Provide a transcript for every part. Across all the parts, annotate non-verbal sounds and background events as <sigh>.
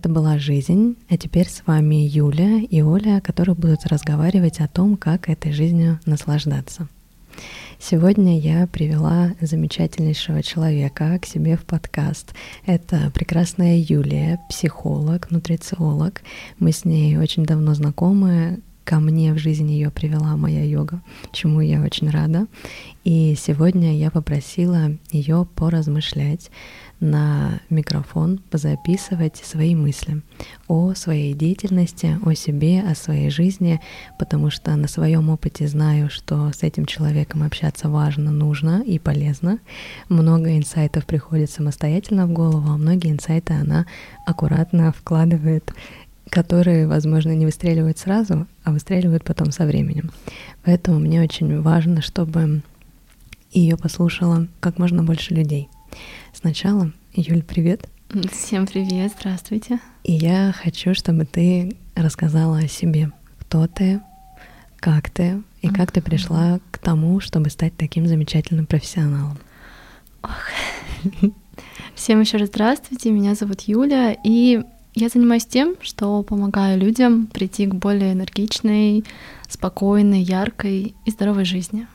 Это была «Жизнь», а теперь с вами Юля и Оля, которые будут разговаривать о том, как этой жизнью наслаждаться. Сегодня я привела замечательнейшего человека к себе в подкаст. Это прекрасная Юлия, психолог, нутрициолог. Мы с ней очень давно знакомы, ко мне в жизнь ее привела моя йога, чему я очень рада. И сегодня я попросила ее поразмышлять на микрофон, позаписывать свои мысли о своей деятельности, о себе, о своей жизни, потому что на своем опыте знаю, что с этим человеком общаться важно, нужно и полезно. Много инсайтов приходит самостоятельно в голову, а многие инсайты она аккуратно вкладывает которые, возможно, не выстреливают сразу, а выстреливают потом со временем. Поэтому мне очень важно, чтобы ее послушало как можно больше людей. Сначала, Юль, привет. Всем привет, здравствуйте. И я хочу, чтобы ты рассказала о себе. Кто ты, как ты и uh-huh. как ты пришла к тому, чтобы стать таким замечательным профессионалом. Ох. Всем еще раз здравствуйте, меня зовут Юля, и я занимаюсь тем, что помогаю людям прийти к более энергичной, спокойной, яркой и здоровой жизни.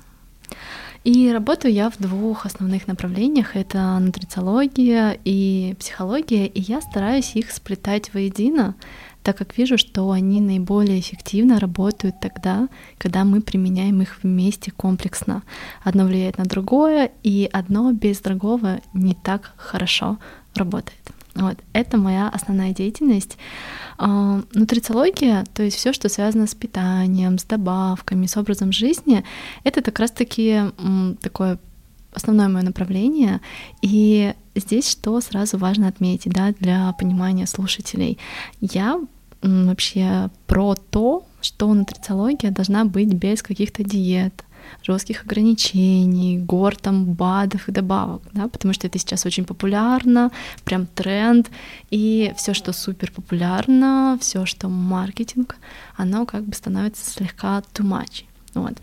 И работаю я в двух основных направлениях. Это нутрициология и психология, и я стараюсь их сплетать воедино, так как вижу, что они наиболее эффективно работают тогда, когда мы применяем их вместе комплексно. Одно влияет на другое, и одно без другого не так хорошо работает. Вот, это моя основная деятельность. А, нутрициология, то есть все, что связано с питанием, с добавками, с образом жизни, это как раз-таки такое основное мое направление. И здесь что сразу важно отметить, да, для понимания слушателей. Я вообще про то, что нутрициология должна быть без каких-то диет, жестких ограничений, гор там БАДов и добавок, да, потому что это сейчас очень популярно, прям тренд, и все, что супер популярно, все, что маркетинг, оно как бы становится слегка too much. Вот.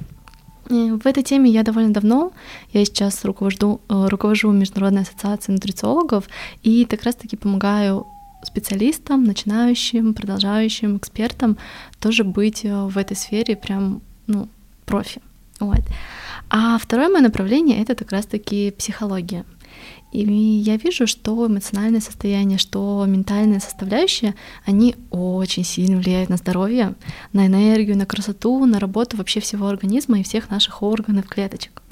И в этой теме я довольно давно, я сейчас руковожу, э, руковожу Международной ассоциацией нутрициологов и как раз-таки помогаю специалистам, начинающим, продолжающим, экспертам тоже быть э, в этой сфере прям ну, профи. Вот. А второе мое направление это как раз-таки психология. И я вижу, что эмоциональное состояние, что ментальная составляющая, они очень сильно влияют на здоровье, на энергию, на красоту, на работу вообще всего организма и всех наших органов, клеточек.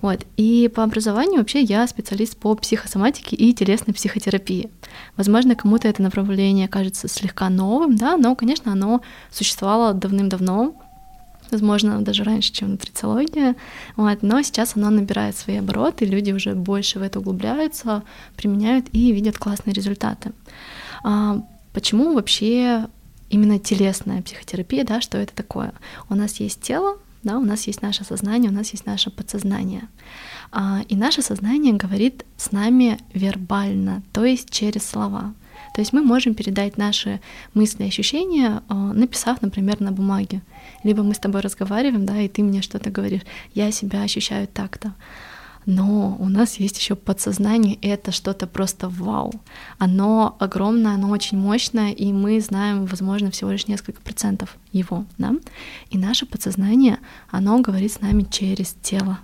Вот. И по образованию вообще я специалист по психосоматике и телесной психотерапии. Возможно, кому-то это направление кажется слегка новым, да, но, конечно, оно существовало давным-давно, возможно, даже раньше, чем нутрициология, вот, но сейчас она набирает свои обороты, люди уже больше в это углубляются, применяют и видят классные результаты. А, почему вообще именно телесная психотерапия, да, что это такое? У нас есть тело, да, у нас есть наше сознание, у нас есть наше подсознание. А, и наше сознание говорит с нами вербально, то есть через слова. То есть мы можем передать наши мысли ощущения, а, написав, например, на бумаге. Либо мы с тобой разговариваем, да, и ты мне что-то говоришь, я себя ощущаю так-то. Но у нас есть еще подсознание, и это что-то просто вау. Оно огромное, оно очень мощное, и мы знаем, возможно, всего лишь несколько процентов его, да. И наше подсознание, оно говорит с нами через тело.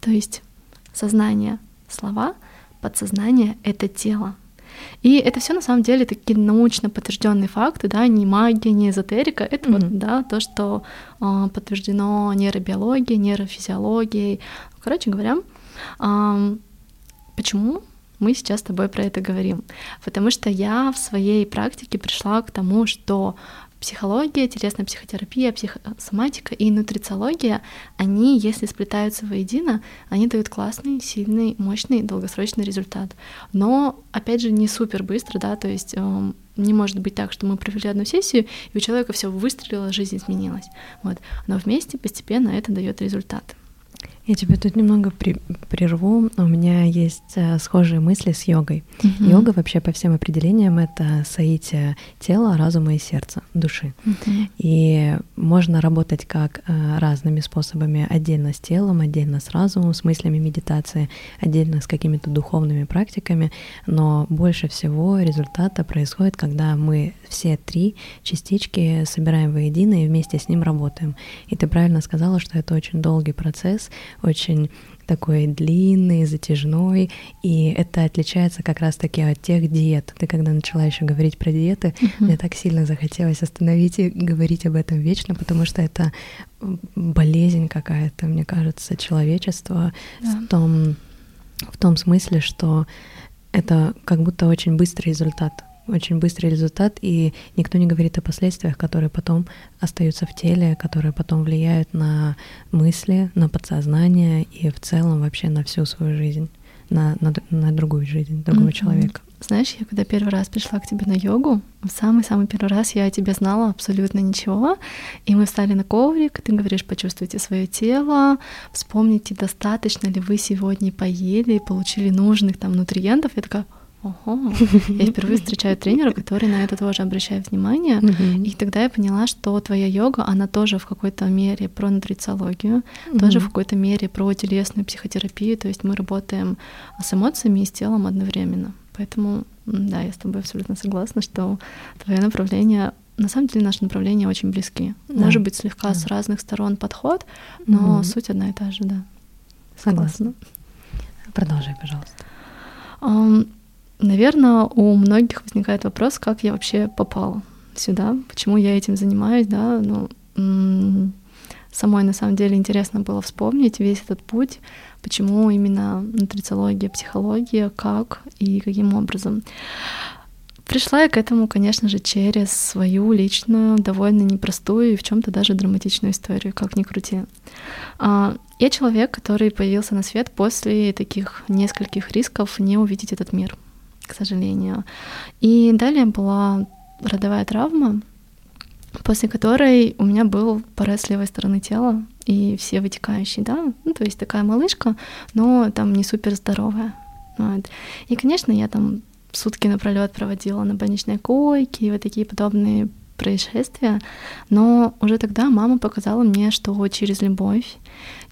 То есть сознание — слова, подсознание — это тело. И это все на самом деле такие научно подтвержденные факты, да, не магия, не эзотерика, это mm-hmm. вот, да, то, что э, подтверждено нейробиологией, нейрофизиологией. Короче говоря, э, почему мы сейчас с тобой про это говорим? Потому что я в своей практике пришла к тому, что психология, телесная психотерапия, психосоматика и нутрициология, они, если сплетаются воедино, они дают классный, сильный, мощный, долгосрочный результат. Но, опять же, не супер быстро, да, то есть э, не может быть так, что мы провели одну сессию, и у человека все выстрелило, жизнь изменилась. Вот. Но вместе постепенно это дает результат. Я тебя тут немного при прерву. У меня есть э, схожие мысли с йогой. Mm-hmm. Йога вообще по всем определениям это соитие тела, разума и сердца, души. Mm-hmm. И можно работать как э, разными способами, отдельно с телом, отдельно с разумом, с мыслями медитации, отдельно с какими-то духовными практиками, но больше всего результата происходит, когда мы все три частички собираем воедино и вместе с ним работаем. И ты правильно сказала, что это очень долгий процесс, очень такой длинный, затяжной, и это отличается как раз-таки от тех диет. Ты когда начала еще говорить про диеты, uh-huh. мне так сильно захотелось остановить и говорить об этом вечно, потому что это болезнь какая-то, мне кажется, человечества да. в том в том смысле, что это как будто очень быстрый результат очень быстрый результат, и никто не говорит о последствиях, которые потом остаются в теле, которые потом влияют на мысли, на подсознание и в целом вообще на всю свою жизнь, на, на, на другую жизнь другого mm-hmm. человека. Знаешь, я когда первый раз пришла к тебе на йогу, в самый-самый первый раз я о тебе знала абсолютно ничего, и мы встали на коврик, ты говоришь, почувствуйте свое тело, вспомните, достаточно ли вы сегодня поели и получили нужных там нутриентов. Я такая, Ого. <laughs> Я впервые встречаю тренера, который на это тоже обращает внимание. И тогда я поняла, что твоя йога, она тоже в какой-то мере про нутрициологию, тоже в какой-то мере про телесную психотерапию. То есть мы работаем с эмоциями и с телом одновременно. Поэтому, да, я с тобой абсолютно согласна, что твое направление на самом деле наши направления очень близки. Да. Может быть, слегка да. с разных сторон подход, но угу. суть одна и та же, да. Согласна. Продолжай, пожалуйста. Um, Наверное, у многих возникает вопрос, как я вообще попала сюда, почему я этим занимаюсь, да, ну, самой на самом деле интересно было вспомнить весь этот путь, почему именно нутрициология, психология, как и каким образом. Пришла я к этому, конечно же, через свою личную, довольно непростую и в чем-то даже драматичную историю, как ни крути. А, я человек, который появился на свет после таких нескольких рисков не увидеть этот мир — к сожалению. И далее была родовая травма, после которой у меня был порез левой стороны тела и все вытекающие, да, ну, то есть такая малышка, но там не супер здоровая. Вот. И, конечно, я там сутки напролет проводила на больничной койке и вот такие подобные происшествия, но уже тогда мама показала мне, что через любовь,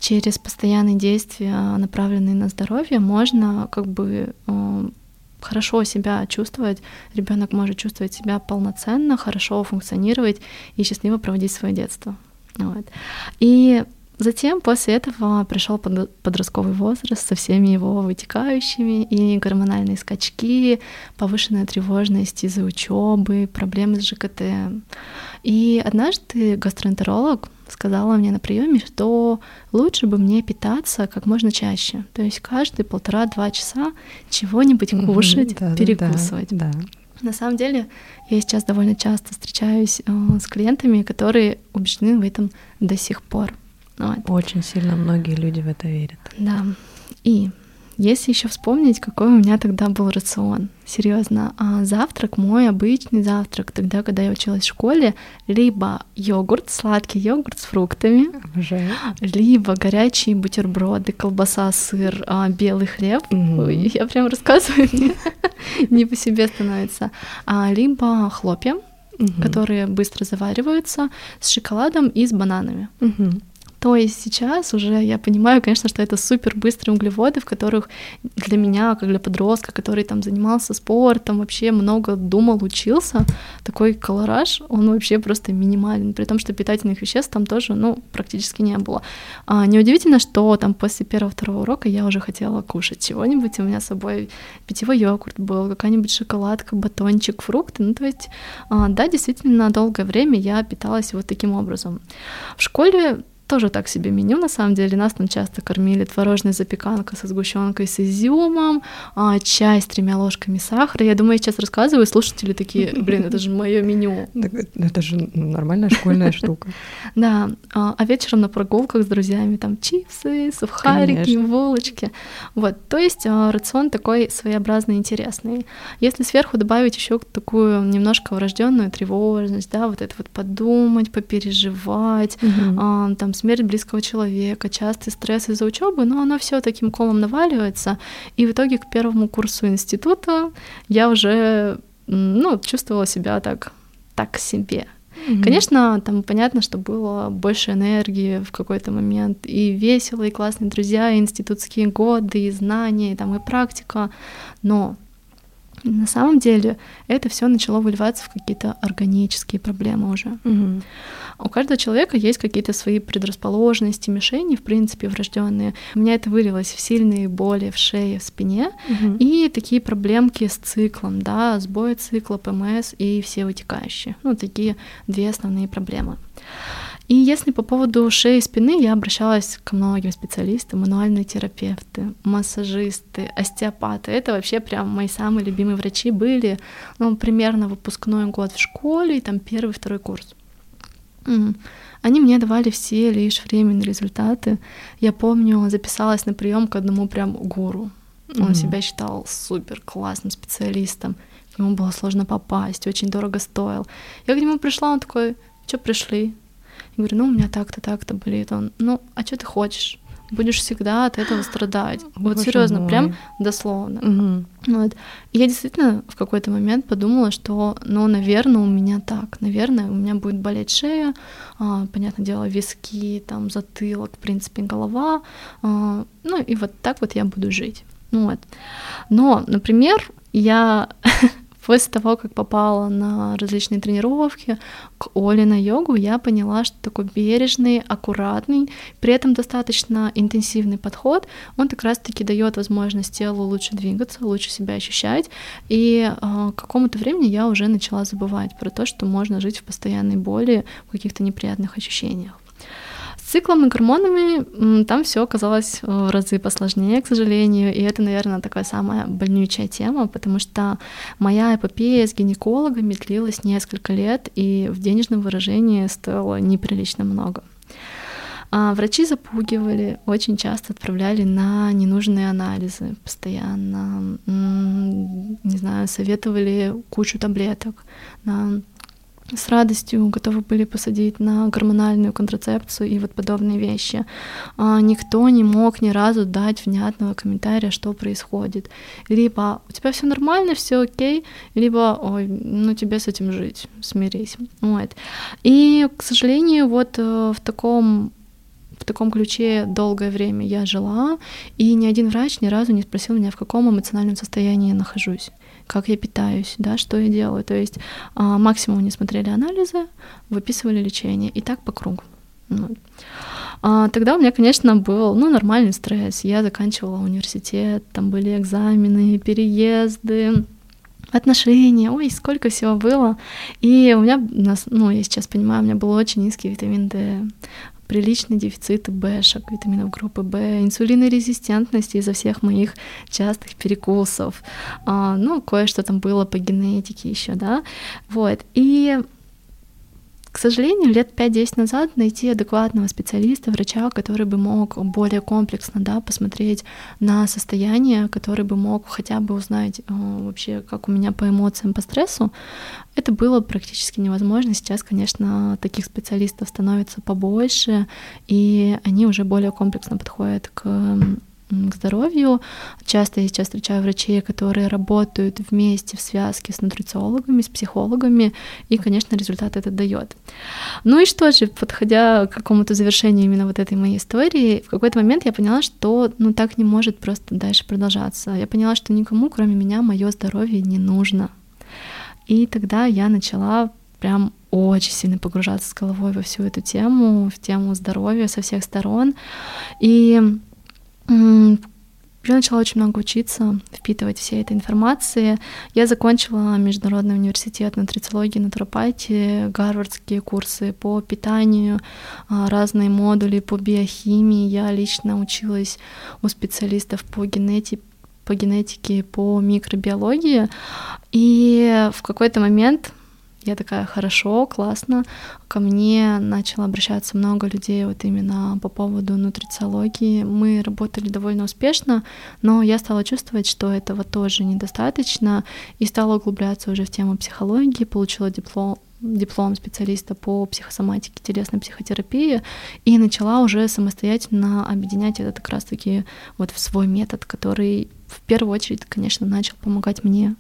через постоянные действия, направленные на здоровье, можно как бы э, хорошо себя чувствовать, ребенок может чувствовать себя полноценно, хорошо функционировать и счастливо проводить свое детство. Вот. И затем после этого пришел подростковый возраст со всеми его вытекающими и гормональные скачки, повышенная тревожность из-за учебы, проблемы с ЖКТ. И однажды гастроэнтеролог сказала мне на приеме, что лучше бы мне питаться как можно чаще. То есть каждые полтора-два часа чего-нибудь кушать, да, перекусывать. Да, да. На самом деле, я сейчас довольно часто встречаюсь э, с клиентами, которые убеждены в этом до сих пор. Вот. Очень сильно многие люди в это верят. Да. И если еще вспомнить, какой у меня тогда был рацион. Серьезно, а завтрак, мой обычный завтрак, тогда, когда я училась в школе, либо йогурт, сладкий йогурт с фруктами, Обожаю. либо горячие бутерброды, колбаса, сыр, а, белый хлеб. Угу. Ой, я прям рассказываю, <laughs> мне не по себе становится. А, либо хлопья, угу. которые быстро завариваются, с шоколадом и с бананами. Угу. То есть сейчас уже я понимаю, конечно, что это супер быстрые углеводы, в которых для меня, как для подростка, который там занимался спортом, вообще много думал, учился, такой колораж, он вообще просто минимален, при том, что питательных веществ там тоже, ну, практически не было. А, неудивительно, что там после первого-второго урока я уже хотела кушать чего-нибудь, у меня с собой питьевой йогурт был, какая-нибудь шоколадка, батончик, фрукты, ну, то есть, а, да, действительно, долгое время я питалась вот таким образом. В школе тоже так себе меню, на самом деле. Нас там часто кормили творожная запеканка со сгущенкой с изюмом, а, чай с тремя ложками сахара. Я думаю, я сейчас рассказываю, слушатели такие, блин, это же мое меню. Это же нормальная школьная штука. <laughs> Да, а, а вечером на прогулках с друзьями там чипсы, сухарики, булочки. Вот, то есть а, рацион такой своеобразный, интересный. Если сверху добавить еще такую немножко врожденную тревожность, да, вот это вот подумать, попереживать, там смерть близкого человека, частый стресс из-за учебы, но оно все таким комом наваливается. И в итоге к первому курсу института я уже ну, чувствовала себя так, так себе. Mm-hmm. Конечно, там понятно, что было больше энергии в какой-то момент, и весело, и классные друзья, и институтские годы, и знания, и там и практика, но на самом деле это все начало выливаться в какие-то органические проблемы уже. Угу. У каждого человека есть какие-то свои предрасположенности, мишени, в принципе, врожденные. У меня это вылилось в сильные боли в шее, в спине угу. и такие проблемки с циклом, да, сбой цикла, ПМС и все вытекающие. Ну, такие две основные проблемы. И если по поводу шеи и спины, я обращалась к многим специалистам, мануальные терапевты, массажисты, остеопаты. Это вообще прям мои самые любимые врачи были. Ну, примерно выпускной год в школе, и там первый, второй курс. Они мне давали все лишь временные результаты. Я помню, записалась на прием к одному прям гуру. Он mm-hmm. себя считал супер классным специалистом. К нему было сложно попасть, очень дорого стоил. Я к нему пришла, он такой, что пришли? Я говорю, ну, у меня так-то, так-то болит. Он, ну, а что ты хочешь? Будешь всегда от этого страдать. Боже вот серьезно, прям дословно. Угу. Вот. И я действительно в какой-то момент подумала, что, ну, наверное, у меня так. Наверное, у меня будет болеть шея, а, понятное дело, виски, там, затылок, в принципе, голова. А, ну, и вот так вот я буду жить. Вот. Но, например, я <laughs> После того, как попала на различные тренировки к Оле на йогу, я поняла, что такой бережный, аккуратный, при этом достаточно интенсивный подход, он как раз-таки дает возможность телу лучше двигаться, лучше себя ощущать. И э, какому-то времени я уже начала забывать про то, что можно жить в постоянной боли, в каких-то неприятных ощущениях циклом и гормонами там все оказалось э, в разы посложнее, к сожалению, и это, наверное, такая самая больнючая тема, потому что моя эпопея с гинекологами длилась несколько лет, и в денежном выражении стоило неприлично много. А врачи запугивали, очень часто отправляли на ненужные анализы постоянно, не знаю, советовали кучу таблеток на с радостью готовы были посадить на гормональную контрацепцию и вот подобные вещи. А никто не мог ни разу дать внятного комментария, что происходит. Либо у тебя все нормально, все окей, либо ой, ну тебе с этим жить, смирись. Вот. И, к сожалению, вот э, в таком таком ключе долгое время я жила, и ни один врач ни разу не спросил меня, в каком эмоциональном состоянии я нахожусь как я питаюсь, да, что я делаю. То есть а, максимум не смотрели анализы, выписывали лечение, и так по кругу. Вот. А, тогда у меня, конечно, был ну, нормальный стресс. Я заканчивала университет, там были экзамены, переезды, отношения, ой, сколько всего было. И у меня, ну, я сейчас понимаю, у меня был очень низкий витамин D приличный дефицит Бшек, витаминов группы В, инсулинорезистентность из-за всех моих частых перекусов. А, ну, кое-что там было по генетике еще, да. Вот. И к сожалению, лет 5-10 назад найти адекватного специалиста, врача, который бы мог более комплексно да, посмотреть на состояние, который бы мог хотя бы узнать э, вообще, как у меня по эмоциям, по стрессу, это было практически невозможно. Сейчас, конечно, таких специалистов становится побольше, и они уже более комплексно подходят к к здоровью. Часто я сейчас встречаю врачей, которые работают вместе в связке с нутрициологами, с психологами, и, конечно, результат это дает. Ну и что же, подходя к какому-то завершению именно вот этой моей истории, в какой-то момент я поняла, что ну так не может просто дальше продолжаться. Я поняла, что никому, кроме меня, мое здоровье не нужно. И тогда я начала прям очень сильно погружаться с головой во всю эту тему, в тему здоровья со всех сторон. И я начала очень много учиться, впитывать все этой информации. Я закончила Международный университет нутрициологии, натуропатии, гарвардские курсы по питанию, а, разные модули по биохимии. Я лично училась у специалистов по генетике по генетике, по микробиологии. И в какой-то момент я такая, хорошо, классно. Ко мне начало обращаться много людей вот именно по поводу нутрициологии. Мы работали довольно успешно, но я стала чувствовать, что этого тоже недостаточно, и стала углубляться уже в тему психологии, получила диплом диплом специалиста по психосоматике, телесной психотерапии, и начала уже самостоятельно объединять это как раз-таки вот в свой метод, который в первую очередь, конечно, начал помогать мне.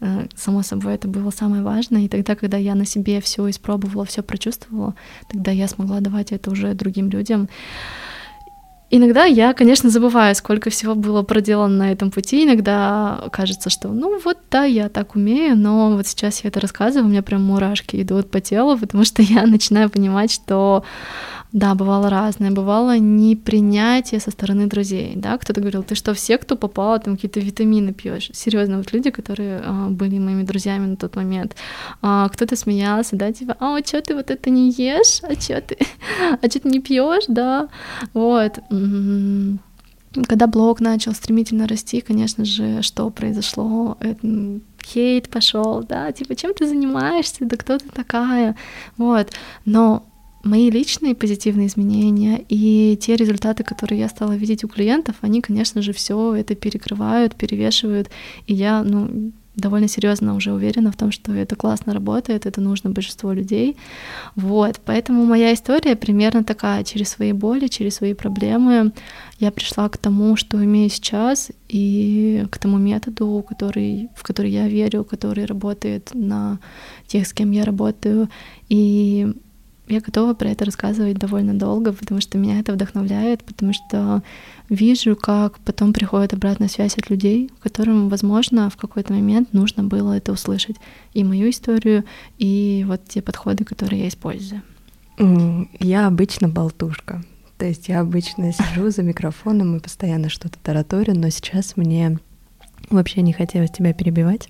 Э, само собой, это было самое важное. И тогда, когда я на себе все испробовала, все прочувствовала, тогда я смогла давать это уже другим людям. Иногда я, конечно, забываю, сколько всего было проделано на этом пути. Иногда кажется, что, ну вот, да, я так умею, но вот сейчас я это рассказываю, у меня прям мурашки идут по телу, потому что я <laughs> начинаю понимать, что да, бывало разное. Бывало непринятие со стороны друзей. Да? Кто-то говорил, ты что, все, кто попало, там какие-то витамины пьешь. Серьезно, вот люди, которые а, были моими друзьями на тот момент. А, кто-то смеялся, да, типа, а что ты вот это не ешь? А что ты? <laughs> А что ты не пьешь, да? Вот. Когда блог начал стремительно расти, конечно же, что произошло? Это хейт пошел, да, типа, чем ты занимаешься, да кто ты такая, вот. Но мои личные позитивные изменения и те результаты, которые я стала видеть у клиентов, они, конечно же, все это перекрывают, перевешивают, и я, ну, довольно серьезно уже уверена в том, что это классно работает, это нужно большинству людей. Вот, поэтому моя история примерно такая, через свои боли, через свои проблемы я пришла к тому, что имею сейчас, и к тому методу, который, в который я верю, который работает на тех, с кем я работаю. И я готова про это рассказывать довольно долго, потому что меня это вдохновляет, потому что вижу, как потом приходит обратная связь от людей, которым, возможно, в какой-то момент нужно было это услышать. И мою историю, и вот те подходы, которые я использую. Я обычно болтушка. То есть я обычно сижу за микрофоном и постоянно что-то тараторю, но сейчас мне вообще не хотелось тебя перебивать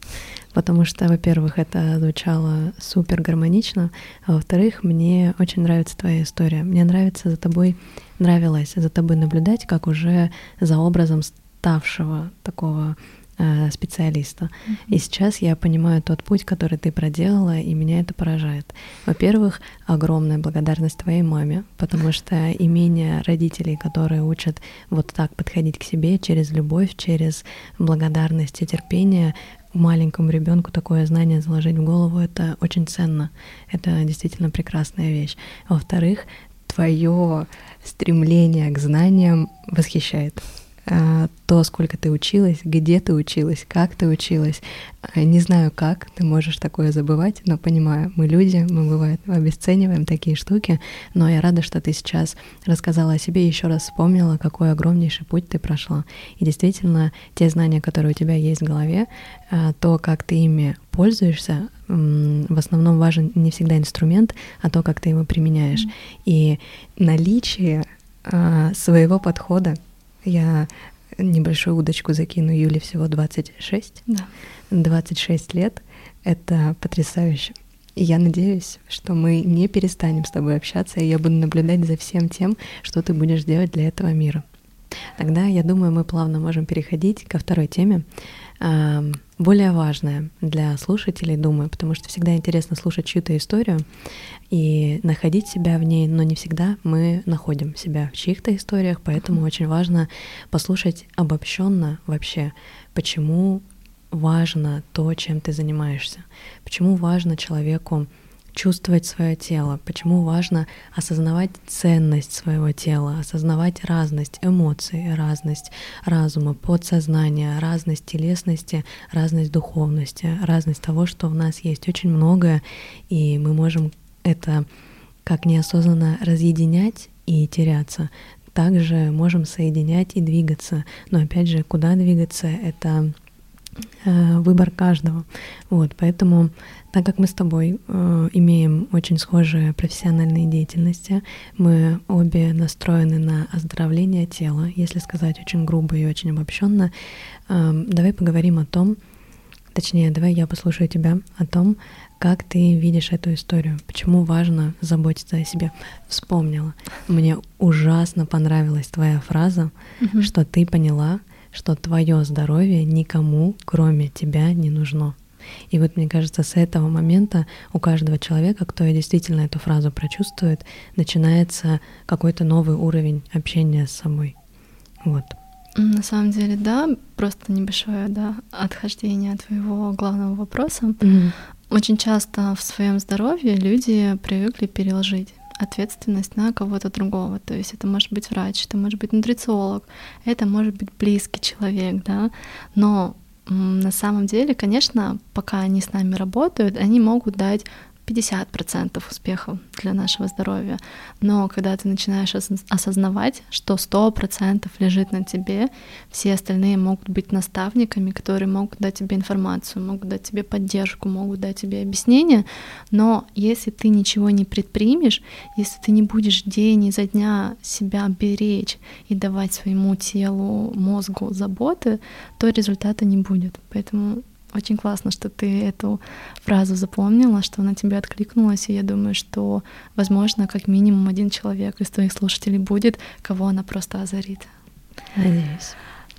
потому что, во-первых, это звучало супер гармонично, а во-вторых, мне очень нравится твоя история. Мне нравится за тобой, нравилось за тобой наблюдать, как уже за образом ставшего такого Э, специалиста. Mm-hmm. И сейчас я понимаю тот путь, который ты проделала, и меня это поражает. Во-первых, огромная благодарность твоей маме, потому что имение родителей, которые учат вот так подходить к себе через любовь, через благодарность и терпение, маленькому ребенку такое знание заложить в голову, это очень ценно. Это действительно прекрасная вещь. Во-вторых, твое стремление к знаниям восхищает. А, то, сколько ты училась, где ты училась, как ты училась. А, не знаю, как ты можешь такое забывать, но понимаю, мы люди, мы бывает обесцениваем такие штуки, но я рада, что ты сейчас рассказала о себе и еще раз вспомнила, какой огромнейший путь ты прошла. И действительно, те знания, которые у тебя есть в голове, а, то, как ты ими пользуешься, в основном важен не всегда инструмент, а то, как ты его применяешь. И наличие своего подхода я небольшую удочку закину. Юле всего 26. Да. 26 лет. Это потрясающе. И я надеюсь, что мы не перестанем с тобой общаться, и я буду наблюдать за всем тем, что ты будешь делать для этого мира. Тогда, я думаю, мы плавно можем переходить ко второй теме более важное для слушателей, думаю, потому что всегда интересно слушать чью-то историю и находить себя в ней, но не всегда мы находим себя в чьих-то историях, поэтому очень важно послушать обобщенно вообще, почему важно то, чем ты занимаешься, почему важно человеку чувствовать свое тело, почему важно осознавать ценность своего тела, осознавать разность эмоций, разность разума, подсознания, разность телесности, разность духовности, разность того, что в нас есть очень многое, и мы можем это как неосознанно разъединять и теряться, также можем соединять и двигаться. Но опять же, куда двигаться, это выбор каждого. Вот, поэтому так как мы с тобой э, имеем очень схожие профессиональные деятельности, мы обе настроены на оздоровление тела, если сказать очень грубо и очень обобщенно, э, давай поговорим о том, точнее, давай я послушаю тебя о том, как ты видишь эту историю, почему важно заботиться о себе. Вспомнила, мне ужасно понравилась твоя фраза, mm-hmm. что ты поняла, что твое здоровье никому, кроме тебя, не нужно. И вот мне кажется, с этого момента у каждого человека, кто действительно эту фразу прочувствует, начинается какой-то новый уровень общения с собой. Вот. На самом деле, да, просто небольшое, да, отхождение от твоего главного вопроса. Mm-hmm. очень часто в своем здоровье люди привыкли переложить ответственность на кого-то другого. То есть это может быть врач, это может быть нутрициолог, это может быть близкий человек, да. Но на самом деле, конечно, пока они с нами работают, они могут дать 50% успехов для нашего здоровья. Но когда ты начинаешь осознавать, что 100% лежит на тебе, все остальные могут быть наставниками, которые могут дать тебе информацию, могут дать тебе поддержку, могут дать тебе объяснение, но если ты ничего не предпримешь, если ты не будешь день изо дня себя беречь и давать своему телу, мозгу заботы, то результата не будет. Поэтому очень классно, что ты эту фразу запомнила, что она тебе откликнулась, и я думаю, что, возможно, как минимум один человек из твоих слушателей будет, кого она просто озарит. Надеюсь.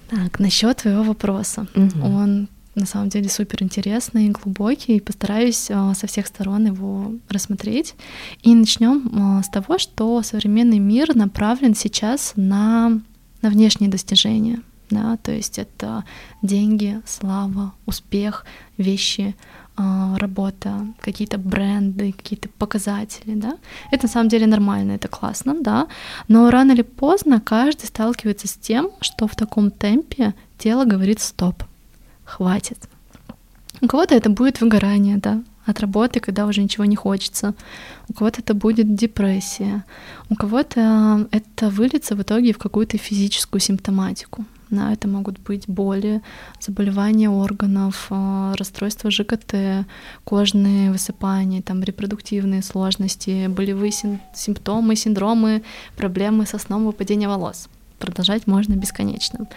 Так, насчет твоего вопроса. Угу. Он на самом деле супер интересный и глубокий, и постараюсь а, со всех сторон его рассмотреть. И начнем а, с того, что современный мир направлен сейчас на, на внешние достижения да, то есть это деньги, слава, успех, вещи, а, работа, какие-то бренды, какие-то показатели, да, это на самом деле нормально, это классно, да, но рано или поздно каждый сталкивается с тем, что в таком темпе тело говорит стоп, хватит. У кого-то это будет выгорание, да, от работы, когда уже ничего не хочется. У кого-то это будет депрессия. У кого-то это выльется в итоге в какую-то физическую симптоматику. Да, это могут быть боли, заболевания органов, а, расстройства ЖКТ, кожные высыпания, там, репродуктивные сложности, болевые симптомы, синдромы, проблемы со сном, выпадения волос. Продолжать можно бесконечно.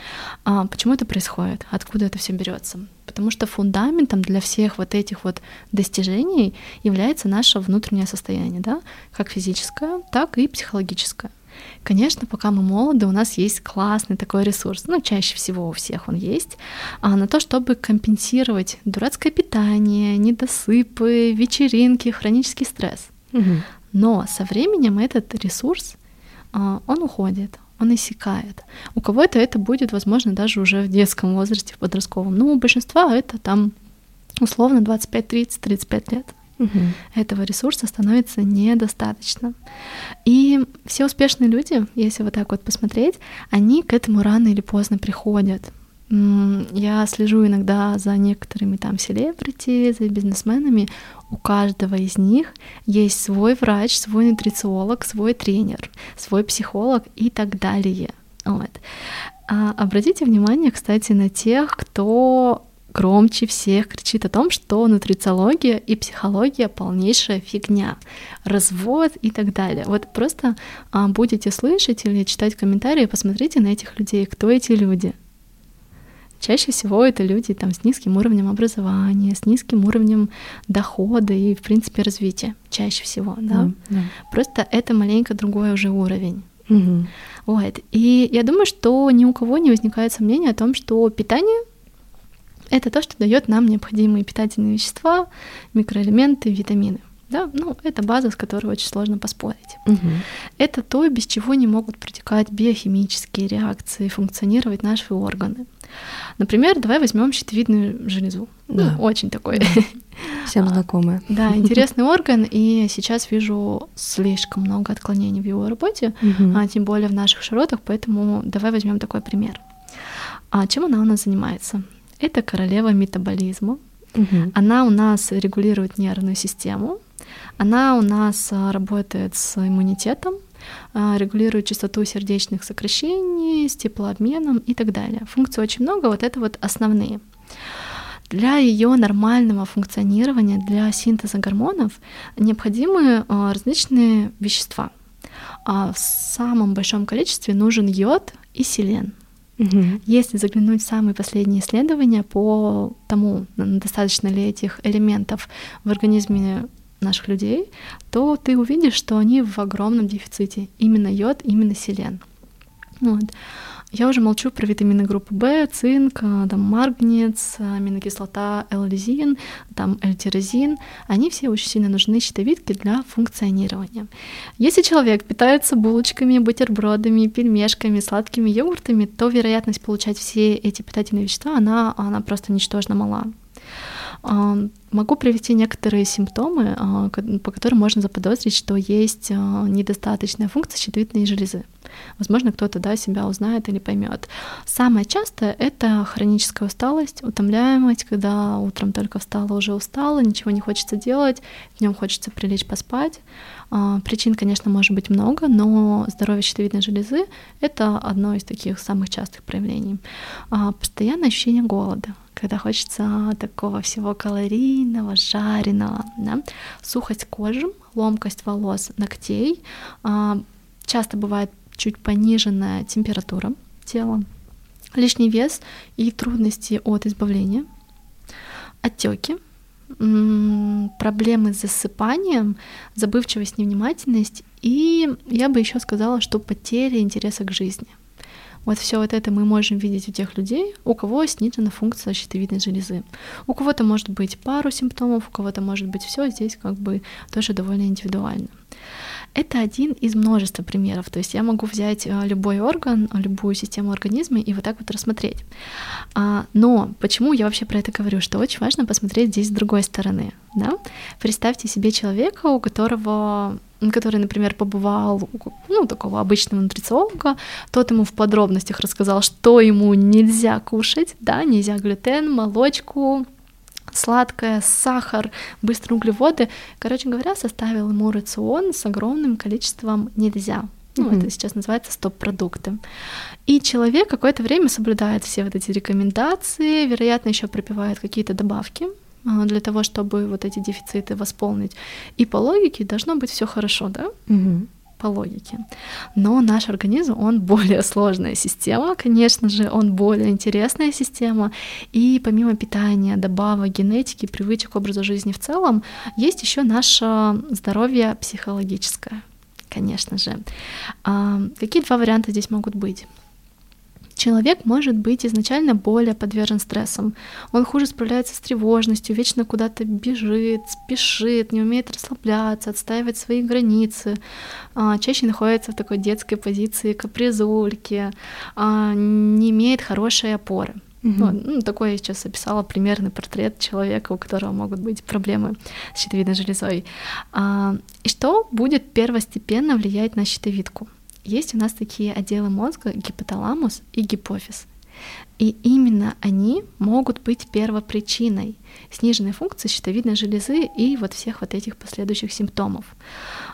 А почему это происходит? Откуда это все берется? Потому что фундаментом для всех вот этих вот достижений является наше внутреннее состояние, да, как физическое, так и психологическое. Конечно, пока мы молоды, у нас есть классный такой ресурс, ну, чаще всего у всех он есть, а на то, чтобы компенсировать дурацкое питание, недосыпы, вечеринки, хронический стресс. Угу. Но со временем этот ресурс, а, он уходит, он иссякает. У кого-то это будет, возможно, даже уже в детском возрасте, в подростковом. Ну, у большинства это там условно 25, 30, 35 лет угу. этого ресурса становится недостаточно. И все успешные люди, если вот так вот посмотреть, они к этому рано или поздно приходят. Я слежу иногда за некоторыми там селебрити, за бизнесменами. У каждого из них есть свой врач, свой нутрициолог, свой тренер, свой психолог и так далее. Вот. А обратите внимание, кстати, на тех, кто громче всех кричит о том, что нутрициология и психология полнейшая фигня, развод и так далее. Вот просто а, будете слышать или читать комментарии, посмотрите на этих людей, кто эти люди. Чаще всего это люди там, с низким уровнем образования, с низким уровнем дохода и, в принципе, развития. Чаще всего, да. Mm, yeah. Просто это маленько другой уже уровень. Mm-hmm. Вот. И я думаю, что ни у кого не возникает сомнения о том, что питание это то, что дает нам необходимые питательные вещества, микроэлементы, витамины. Да? Ну, это база, с которой очень сложно поспорить. Угу. Это то, без чего не могут протекать биохимические реакции, функционировать наши органы. Например, давай возьмем щитовидную железу. Да. Ну, очень такой. <laughs> Всем знакомый. Да, <laughs> интересный орган, и сейчас вижу слишком много отклонений в его работе, угу. а тем более в наших широтах, поэтому давай возьмем такой пример. А чем она у нас занимается? Это королева метаболизма. Угу. Она у нас регулирует нервную систему. Она у нас а, работает с иммунитетом, а, регулирует частоту сердечных сокращений, с теплообменом и так далее. Функций очень много, вот это вот основные. Для ее нормального функционирования, для синтеза гормонов необходимы а, различные вещества. В самом большом количестве нужен йод и селен. Угу. Если заглянуть в самые последние исследования по тому, достаточно ли этих элементов в организме наших людей, то ты увидишь, что они в огромном дефиците. Именно йод, именно селен. Вот. Я уже молчу про витамины группы В, цинк, э, там, марганец, аминокислота, L-лизин, там, L-тирозин. Они все очень сильно нужны щитовидке для функционирования. Если человек питается булочками, бутербродами, пельмешками, сладкими йогуртами, то вероятность получать все эти питательные вещества, она, она просто ничтожно мала. Могу привести некоторые симптомы, по которым можно заподозрить, что есть недостаточная функция щитовидной железы. Возможно, кто-то да, себя узнает или поймет. Самое частое — это хроническая усталость, утомляемость, когда утром только встала, уже устала, ничего не хочется делать, днем хочется прилечь поспать. А, причин, конечно, может быть много, но здоровье щитовидной железы — это одно из таких самых частых проявлений. А, постоянное ощущение голода, когда хочется такого всего калорийного, жареного, да? сухость кожи, ломкость волос, ногтей. А, часто бывает чуть пониженная температура тела, лишний вес и трудности от избавления, отеки, проблемы с засыпанием, забывчивость, невнимательность и я бы еще сказала, что потеря интереса к жизни. Вот все вот это мы можем видеть у тех людей, у кого снижена функция щитовидной железы. У кого-то может быть пару симптомов, у кого-то может быть все. Здесь как бы тоже довольно индивидуально. Это один из множества примеров. То есть я могу взять э, любой орган, любую систему организма и вот так вот рассмотреть. А, но почему я вообще про это говорю? Что очень важно посмотреть здесь с другой стороны. Да? Представьте себе человека, у которого который, например, побывал у ну, такого обычного нутрициолога, тот ему в подробностях рассказал, что ему нельзя кушать, да, нельзя глютен, молочку, сладкое, сахар, быстрые углеводы. Короче говоря, составил ему рацион с огромным количеством нельзя. Ну, mm-hmm. это сейчас называется стоп-продукты. И человек какое-то время соблюдает все вот эти рекомендации, вероятно, еще пропивает какие-то добавки для того, чтобы вот эти дефициты восполнить. И по логике должно быть все хорошо, да? Mm-hmm по логике. Но наш организм, он <laughs> более сложная система, конечно же, он более интересная система. И помимо питания, добавок, генетики, привычек образа жизни в целом, есть еще наше здоровье психологическое, конечно же. А, какие два варианта здесь могут быть? Человек может быть изначально более подвержен стрессам. Он хуже справляется с тревожностью, вечно куда-то бежит, спешит, не умеет расслабляться, отстаивать свои границы, а, чаще находится в такой детской позиции капризульки, а, не имеет хорошей опоры. Угу. Вот, ну, такой я сейчас описала примерный портрет человека, у которого могут быть проблемы с щитовидной железой. А, и что будет первостепенно влиять на щитовидку? Есть у нас такие отделы мозга гипоталамус и гипофиз. И именно они могут быть первопричиной сниженной функции щитовидной железы и вот всех вот этих последующих симптомов.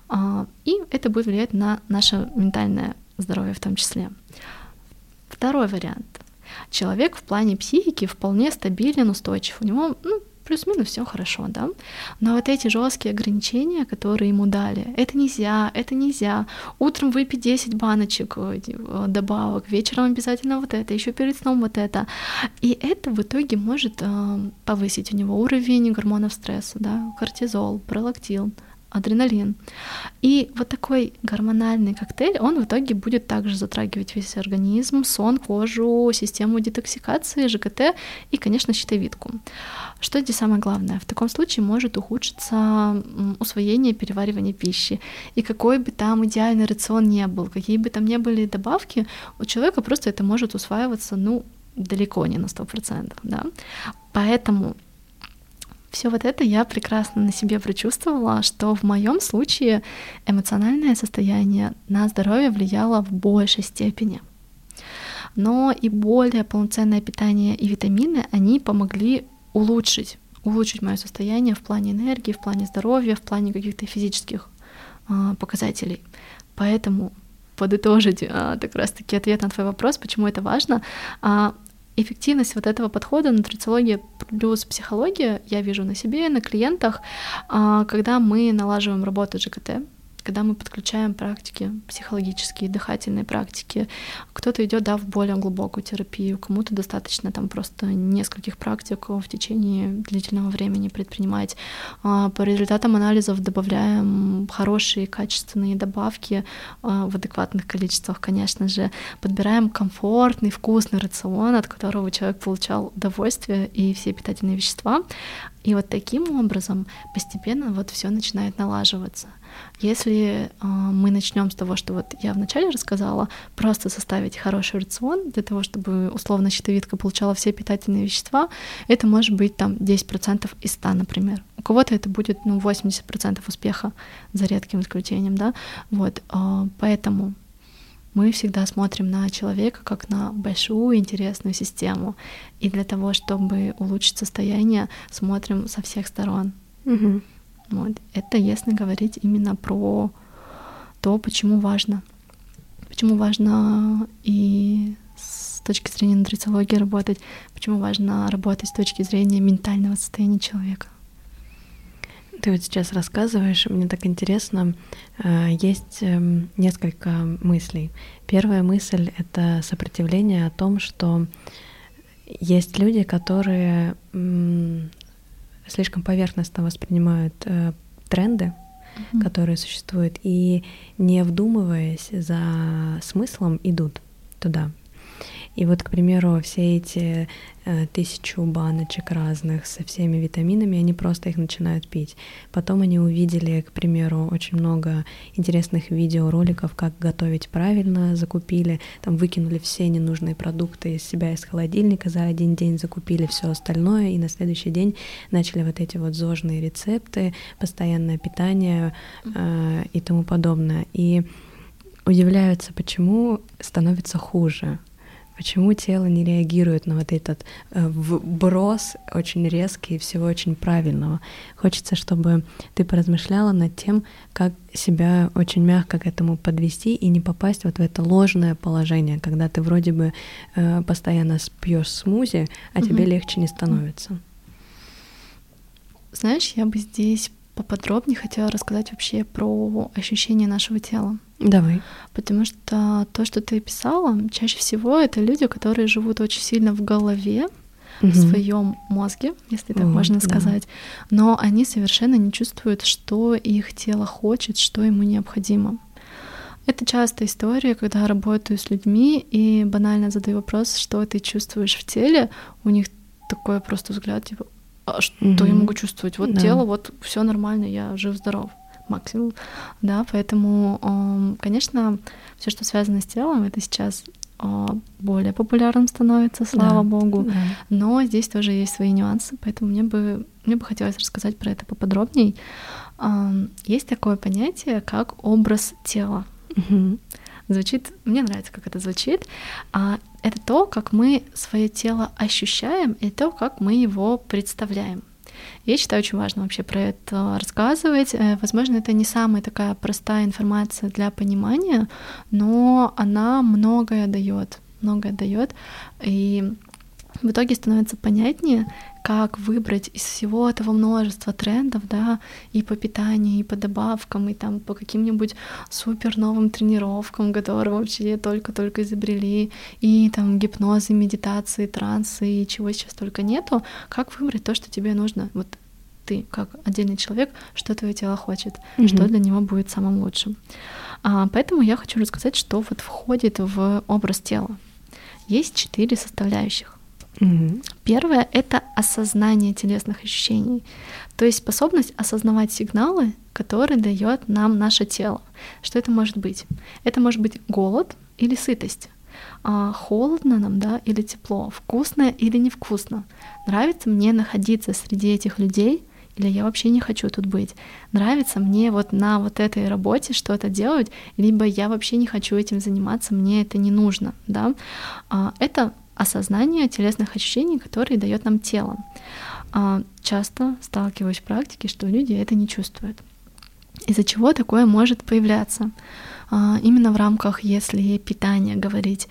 А, и это будет влиять на наше ментальное здоровье в том числе. Второй вариант. Человек в плане психики вполне стабилен, устойчив. У него ну, плюс-минус все хорошо, да. Но вот эти жесткие ограничения, которые ему дали, это нельзя, это нельзя. Утром выпить 10 баночек э, добавок, вечером обязательно вот это, еще перед сном вот это. И это в итоге может э, повысить у него уровень гормонов стресса, да, кортизол, пролактин, адреналин. И вот такой гормональный коктейль, он в итоге будет также затрагивать весь организм, сон, кожу, систему детоксикации, ЖКТ и, конечно, щитовидку. Что здесь самое главное? В таком случае может ухудшиться усвоение, переваривание пищи. И какой бы там идеальный рацион не был, какие бы там ни были добавки, у человека просто это может усваиваться, ну, далеко не на 100%. Да? Поэтому все вот это я прекрасно на себе прочувствовала, что в моем случае эмоциональное состояние на здоровье влияло в большей степени. Но и более полноценное питание и витамины, они помогли улучшить, улучшить мое состояние в плане энергии, в плане здоровья, в плане каких-то физических э, показателей. Поэтому подытожить э, как раз-таки ответ на твой вопрос, почему это важно. Э, эффективность вот этого подхода нутрициология плюс психология я вижу на себе, на клиентах, а, когда мы налаживаем работу ЖКТ, когда мы подключаем практики психологические, дыхательные практики. Кто-то идет да, в более глубокую терапию, кому-то достаточно там просто нескольких практик в течение длительного времени предпринимать. А, по результатам анализов добавляем хорошие качественные добавки а, в адекватных количествах, конечно же. Подбираем комфортный, вкусный рацион, от которого человек получал удовольствие и все питательные вещества. И вот таким образом постепенно вот все начинает налаживаться. Если э, мы начнем с того, что вот я вначале рассказала, просто составить хороший рацион для того, чтобы условно щитовидка получала все питательные вещества, это может быть там 10% из 100, например. У кого-то это будет ну, 80% успеха за редким исключением, да, вот, э, поэтому мы всегда смотрим на человека как на большую интересную систему. И для того, чтобы улучшить состояние, смотрим со всех сторон. Угу. Вот. Это если говорить именно про то, почему важно. Почему важно и с точки зрения нутрициологии работать, почему важно работать с точки зрения ментального состояния человека. Ты вот сейчас рассказываешь, мне так интересно, э, есть эм, несколько мыслей. Первая мысль — это сопротивление о том, что есть люди, которые слишком поверхностно воспринимают э, тренды, mm-hmm. которые существуют, и не вдумываясь за смыслом идут туда. И вот, к примеру, все эти э, тысячу баночек разных со всеми витаминами, они просто их начинают пить. Потом они увидели, к примеру, очень много интересных видеороликов, как готовить правильно, закупили, там выкинули все ненужные продукты из себя из холодильника за один день, закупили все остальное, и на следующий день начали вот эти вот зожные рецепты, постоянное питание э, и тому подобное. И удивляются, почему становится хуже. Почему тело не реагирует на вот этот э, вброс очень резкий и всего очень правильного? Хочется, чтобы ты поразмышляла над тем, как себя очень мягко к этому подвести и не попасть вот в это ложное положение, когда ты вроде бы э, постоянно пьешь смузи, а угу. тебе легче не становится. Знаешь, я бы здесь поподробнее хотела рассказать вообще про ощущение нашего тела. Давай. Потому что то, что ты писала, чаще всего это люди, которые живут очень сильно в голове, угу. в своем мозге, если так вот, можно сказать, да. но они совершенно не чувствуют, что их тело хочет, что ему необходимо. Это часто история, когда работаю с людьми и банально задаю вопрос, что ты чувствуешь в теле, у них такой просто взгляд, типа, а что угу. я могу чувствовать? Вот да. тело, вот все нормально, я жив-здоров максимум, да, поэтому, конечно, все, что связано с телом, это сейчас а, более популярным становится, слава да, богу. Да. Но здесь тоже есть свои нюансы, поэтому мне бы мне бы хотелось рассказать про это поподробней. Есть такое понятие, как образ тела. Угу. Звучит, мне нравится, как это звучит. А это то, как мы свое тело ощущаем, и то, как мы его представляем. Я считаю, очень важно вообще про это рассказывать. Э, возможно, это не самая такая простая информация для понимания, но она многое дает, многое дает. И в итоге становится понятнее, как выбрать из всего этого множества трендов, да, и по питанию, и по добавкам, и там по каким-нибудь супер новым тренировкам, которые вообще только-только изобрели, и там гипнозы, медитации, трансы, и чего сейчас только нету, как выбрать то, что тебе нужно, вот ты, как отдельный человек, что твое тело хочет, mm-hmm. что для него будет самым лучшим. А, поэтому я хочу рассказать, что вот входит в образ тела. Есть четыре составляющих. Угу. Первое — это осознание телесных ощущений, то есть способность осознавать сигналы, которые дает нам наше тело. Что это может быть? Это может быть голод или сытость. А холодно нам, да, или тепло, вкусно или невкусно. Нравится мне находиться среди этих людей, или я вообще не хочу тут быть. Нравится мне вот на вот этой работе что-то делать, либо я вообще не хочу этим заниматься, мне это не нужно, да. А это осознание телесных ощущений, которые дает нам тело. А, часто сталкиваюсь в практике, что люди это не чувствуют. Из-за чего такое может появляться? А, именно в рамках, если питание говорить,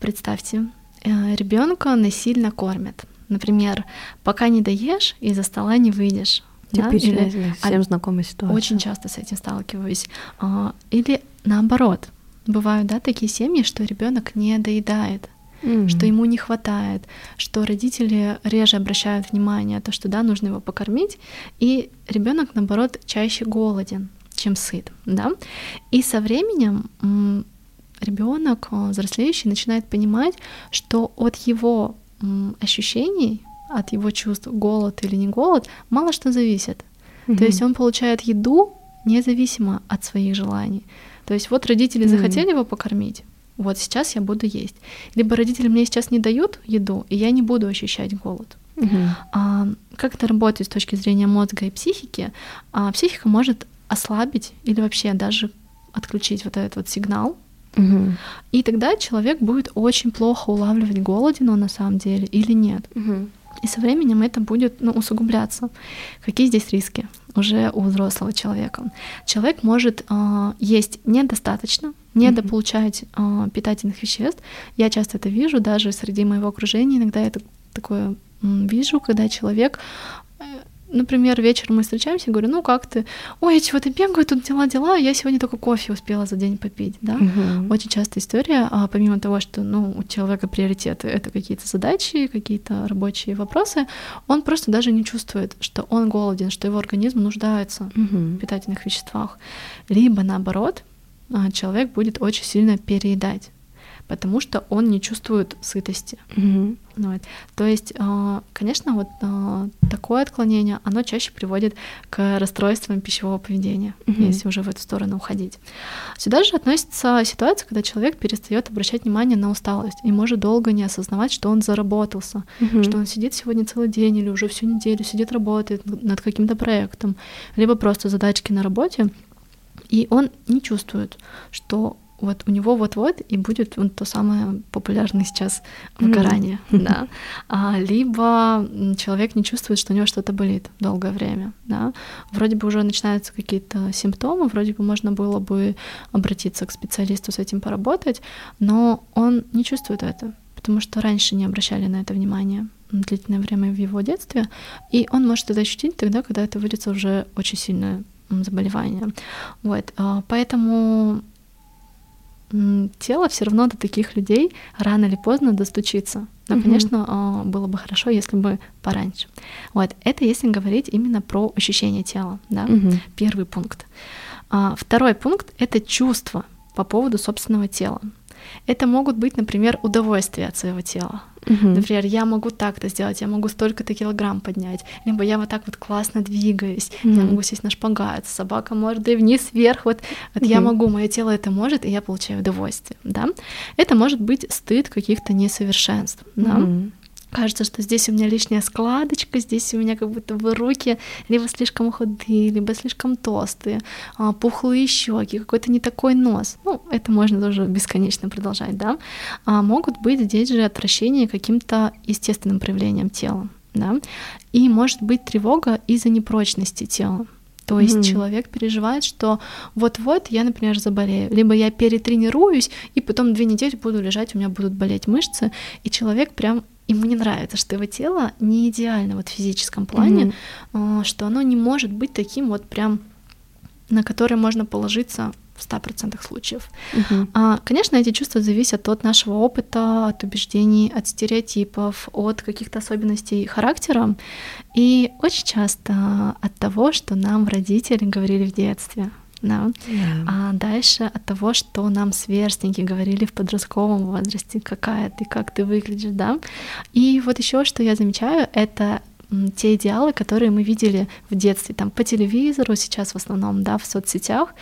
представьте, э, ребенка насильно кормят. Например, пока не доешь, из-за стола не выйдешь. Типичная, да? всем знакомая ситуация. Очень часто с этим сталкиваюсь. А, или наоборот, бывают да, такие семьи, что ребенок не доедает mm-hmm. что ему не хватает, что родители реже обращают внимание то, что да, нужно его покормить, и ребенок, наоборот, чаще голоден, чем сыт, да. И со временем ребенок взрослеющий начинает понимать, что от его ощущений от его чувств, голод или не голод, мало что зависит. Mm-hmm. То есть он получает еду независимо от своих желаний. То есть вот родители mm-hmm. захотели его покормить, вот сейчас я буду есть. Либо родители мне сейчас не дают еду, и я не буду ощущать голод. Uh-huh. А, как это работает с точки зрения мозга и психики? А, психика может ослабить или вообще даже отключить вот этот вот сигнал. Uh-huh. И тогда человек будет очень плохо улавливать голодину на самом деле или нет. Uh-huh. И со временем это будет ну, усугубляться. Какие здесь риски уже у взрослого человека? Человек может э, есть недостаточно, недополучать э, питательных веществ. Я часто это вижу даже среди моего окружения. Иногда я это такое вижу, когда человек например, вечером мы встречаемся, говорю, ну как ты? Ой, я чего-то бегаю, тут дела-дела, я сегодня только кофе успела за день попить, да? Угу. Очень часто история, а помимо того, что, ну, у человека приоритеты — это какие-то задачи, какие-то рабочие вопросы, он просто даже не чувствует, что он голоден, что его организм нуждается угу. в питательных веществах. Либо, наоборот, а, человек будет очень сильно переедать потому что он не чувствует сытости. Mm-hmm. Вот. То есть, а, конечно, вот а, такое отклонение, оно чаще приводит к расстройствам пищевого поведения, mm-hmm. если уже в эту сторону уходить. Сюда же относится ситуация, когда человек перестает обращать внимание на усталость и может долго не осознавать, что он заработался, mm-hmm. что он сидит сегодня целый день или уже всю неделю сидит, работает над каким-то проектом, либо просто задачки на работе, и он не чувствует, что вот у него вот-вот и будет вот то самое популярное сейчас выгорание, mm-hmm. <laughs> да. А, либо человек не чувствует, что у него что-то болит долгое время, да. Вроде бы уже начинаются какие-то симптомы, вроде бы можно было бы обратиться к специалисту с этим поработать, но он не чувствует это, потому что раньше не обращали на это внимание длительное время в его детстве, и он может это ощутить тогда, когда это выльется уже очень сильное заболевание. Вот, а, поэтому тело все равно до таких людей рано или поздно достучится. Но, конечно, а, было бы хорошо, если бы пораньше. Вот это если говорить именно про ощущение тела, да, первый пункт. А, второй пункт это чувство по поводу собственного тела. Это могут быть, например, удовольствия от своего тела. Угу. Например, я могу так-то сделать, я могу столько-то килограмм поднять, либо я вот так вот классно двигаюсь, угу. я могу сесть на шпагат, собака может и вниз, вверх, вот, вот угу. я могу, мое тело это может, и я получаю удовольствие, да. Это может быть стыд каких-то несовершенств, да. Угу кажется, что здесь у меня лишняя складочка, здесь у меня как будто бы руки либо слишком худые, либо слишком толстые, а, пухлые щеки, какой-то не такой нос. Ну, это можно тоже бесконечно продолжать, да. А могут быть здесь же отвращения каким-то естественным проявлением тела, да. И может быть тревога из-за непрочности тела. То есть mm-hmm. человек переживает, что вот-вот я, например, заболею, либо я перетренируюсь, и потом две недели буду лежать, у меня будут болеть мышцы, и человек прям ему не нравится, что его тело не идеально вот в физическом плане, mm-hmm. что оно не может быть таким вот прям, на которое можно положиться в 100% случаев. Uh-huh. А, конечно, эти чувства зависят от нашего опыта, от убеждений, от стереотипов, от каких-то особенностей характера и очень часто от того, что нам родители говорили в детстве да. Yeah. А дальше от того, что нам сверстники говорили в подростковом возрасте, какая ты, как ты выглядишь, да. И вот еще что я замечаю, это те идеалы, которые мы видели в детстве, там по телевизору, сейчас в основном, да, в соцсетях.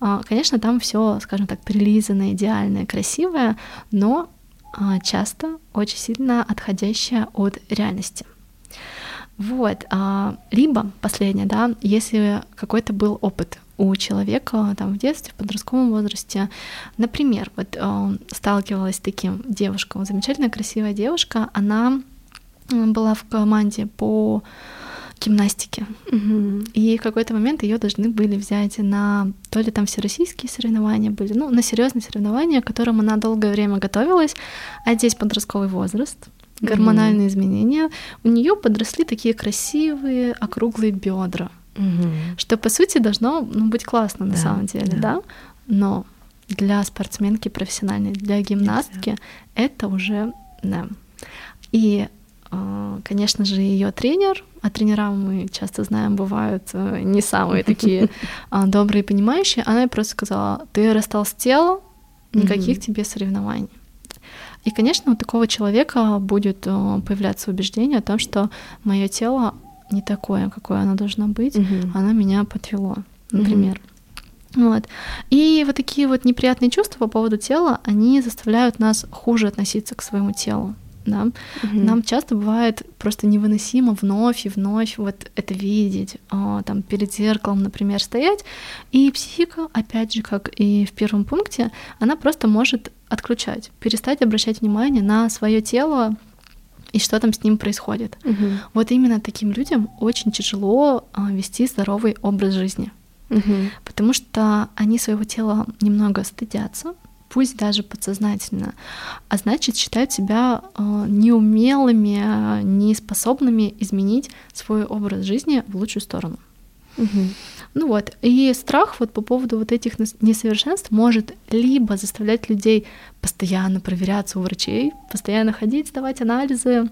А, конечно, там все, скажем так, прилизанное, идеальное, красивое, но а, часто очень сильно отходящее от реальности. Вот, а, либо последнее, да, если какой-то был опыт у человека там в детстве, в подростковом возрасте. Например, вот э, сталкивалась с таким девушкой, замечательная красивая девушка, она была в команде по гимнастике. Угу. И в какой-то момент ее должны были взять на то ли там всероссийские соревнования были, ну, на серьезные соревнования, к которым она долгое время готовилась, а здесь подростковый возраст, гормональные mm изменения, у нее подросли такие красивые округлые бедра угу. что по сути должно ну, быть классно на да, самом деле, да. да, но для спортсменки профессиональной, для гимнастки Нельзя. это уже да. И а, конечно же, ее тренер, а тренера мы часто знаем, бывают э, не самые такие <laughs> а, добрые и понимающие, она ей просто сказала, ты растолстела, никаких тебе соревнований. И, конечно, у такого человека будет э, появляться убеждение о том, что мое тело не такое, какое оно должно быть, угу. оно меня подвело, например. Угу. Вот. И вот такие вот неприятные чувства по поводу тела, они заставляют нас хуже относиться к своему телу да, угу. нам часто бывает просто невыносимо вновь и вновь вот это видеть, а, там перед зеркалом, например, стоять, и психика, опять же, как и в первом пункте, она просто может отключать, перестать обращать внимание на свое тело и что там с ним происходит. Угу. Вот именно таким людям очень тяжело а, вести здоровый образ жизни. Угу. Потому что они своего тела немного стыдятся, пусть даже подсознательно, а значит считают себя э, неумелыми, неспособными изменить свой образ жизни в лучшую сторону. Угу. Ну вот, и страх вот по поводу вот этих несовершенств может либо заставлять людей постоянно проверяться у врачей, постоянно ходить, сдавать анализы,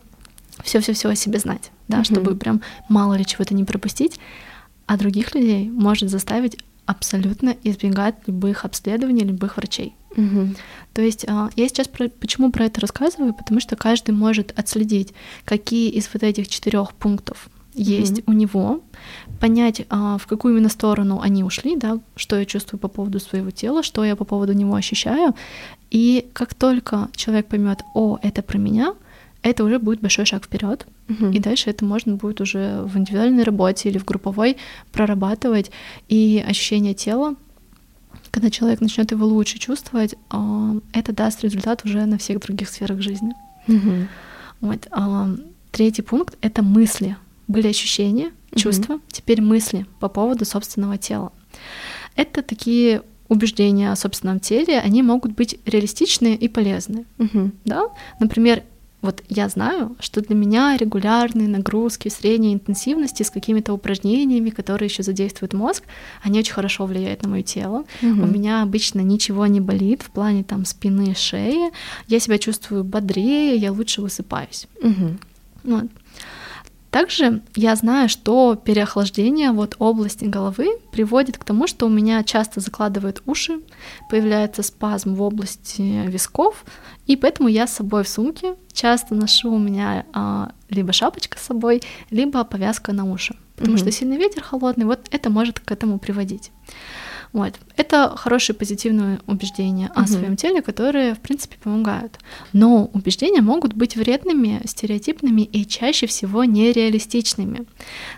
все-все-все о себе знать, да, угу. чтобы прям мало ли чего-то не пропустить, а других людей может заставить абсолютно избегать любых обследований, любых врачей. Угу. То есть а, я сейчас про, почему про это рассказываю, потому что каждый может отследить, какие из вот этих четырех пунктов есть mm у него, понять, а, в какую именно сторону они ушли, да, что я чувствую по поводу своего тела, что я по поводу него ощущаю. И как только человек поймет, о, это про меня, это уже будет большой шаг вперед. mm И дальше это можно будет уже в индивидуальной работе или в групповой прорабатывать. И ощущение тела когда человек начнет его лучше чувствовать, а, это даст результат уже на всех других сферах жизни. Mm-hmm. Вот. А, третий пункт — это мысли. Были ощущения, чувства, mm-hmm. теперь мысли по поводу собственного тела. Это такие убеждения о собственном теле, они могут быть реалистичные и полезные. Mm-hmm. Да? Например, вот я знаю, что для меня регулярные нагрузки средней интенсивности с какими-то упражнениями, которые еще задействуют мозг, они очень хорошо влияют на мое тело. Угу. У меня обычно ничего не болит в плане там спины, шеи. Я себя чувствую бодрее, я лучше высыпаюсь. Угу. Вот. Также я знаю, что переохлаждение вот области головы приводит к тому, что у меня часто закладывают уши, появляется спазм в области висков, и поэтому я с собой в сумке часто ношу у меня а, либо шапочка с собой, либо повязка на уши, потому угу. что сильный ветер холодный, вот это может к этому приводить. Вот. Это хорошие позитивные убеждения угу. о своем теле, которые, в принципе, помогают. Но убеждения могут быть вредными, стереотипными и чаще всего нереалистичными.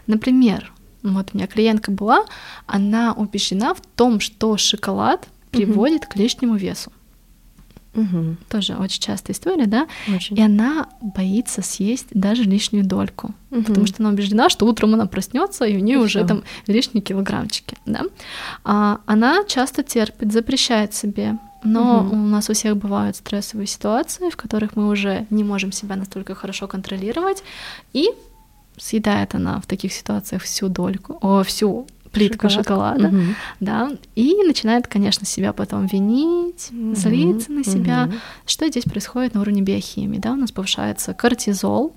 Например, вот у меня клиентка была, она убеждена в том, что шоколад приводит угу. к лишнему весу. Угу. Тоже очень частая история, да? Очень. И она боится съесть даже лишнюю дольку, угу. потому что она убеждена, что утром она проснется и у нее уже там лишние килограммчики, да? А она часто терпит, запрещает себе. Но угу. у нас у всех бывают стрессовые ситуации, в которых мы уже не можем себя настолько хорошо контролировать, и съедает она в таких ситуациях всю дольку, о, всю плитку Шоколад. шоколада, угу. да, и начинает, конечно, себя потом винить, угу. злиться на себя. Угу. Что здесь происходит на уровне биохимии, да, у нас повышается кортизол,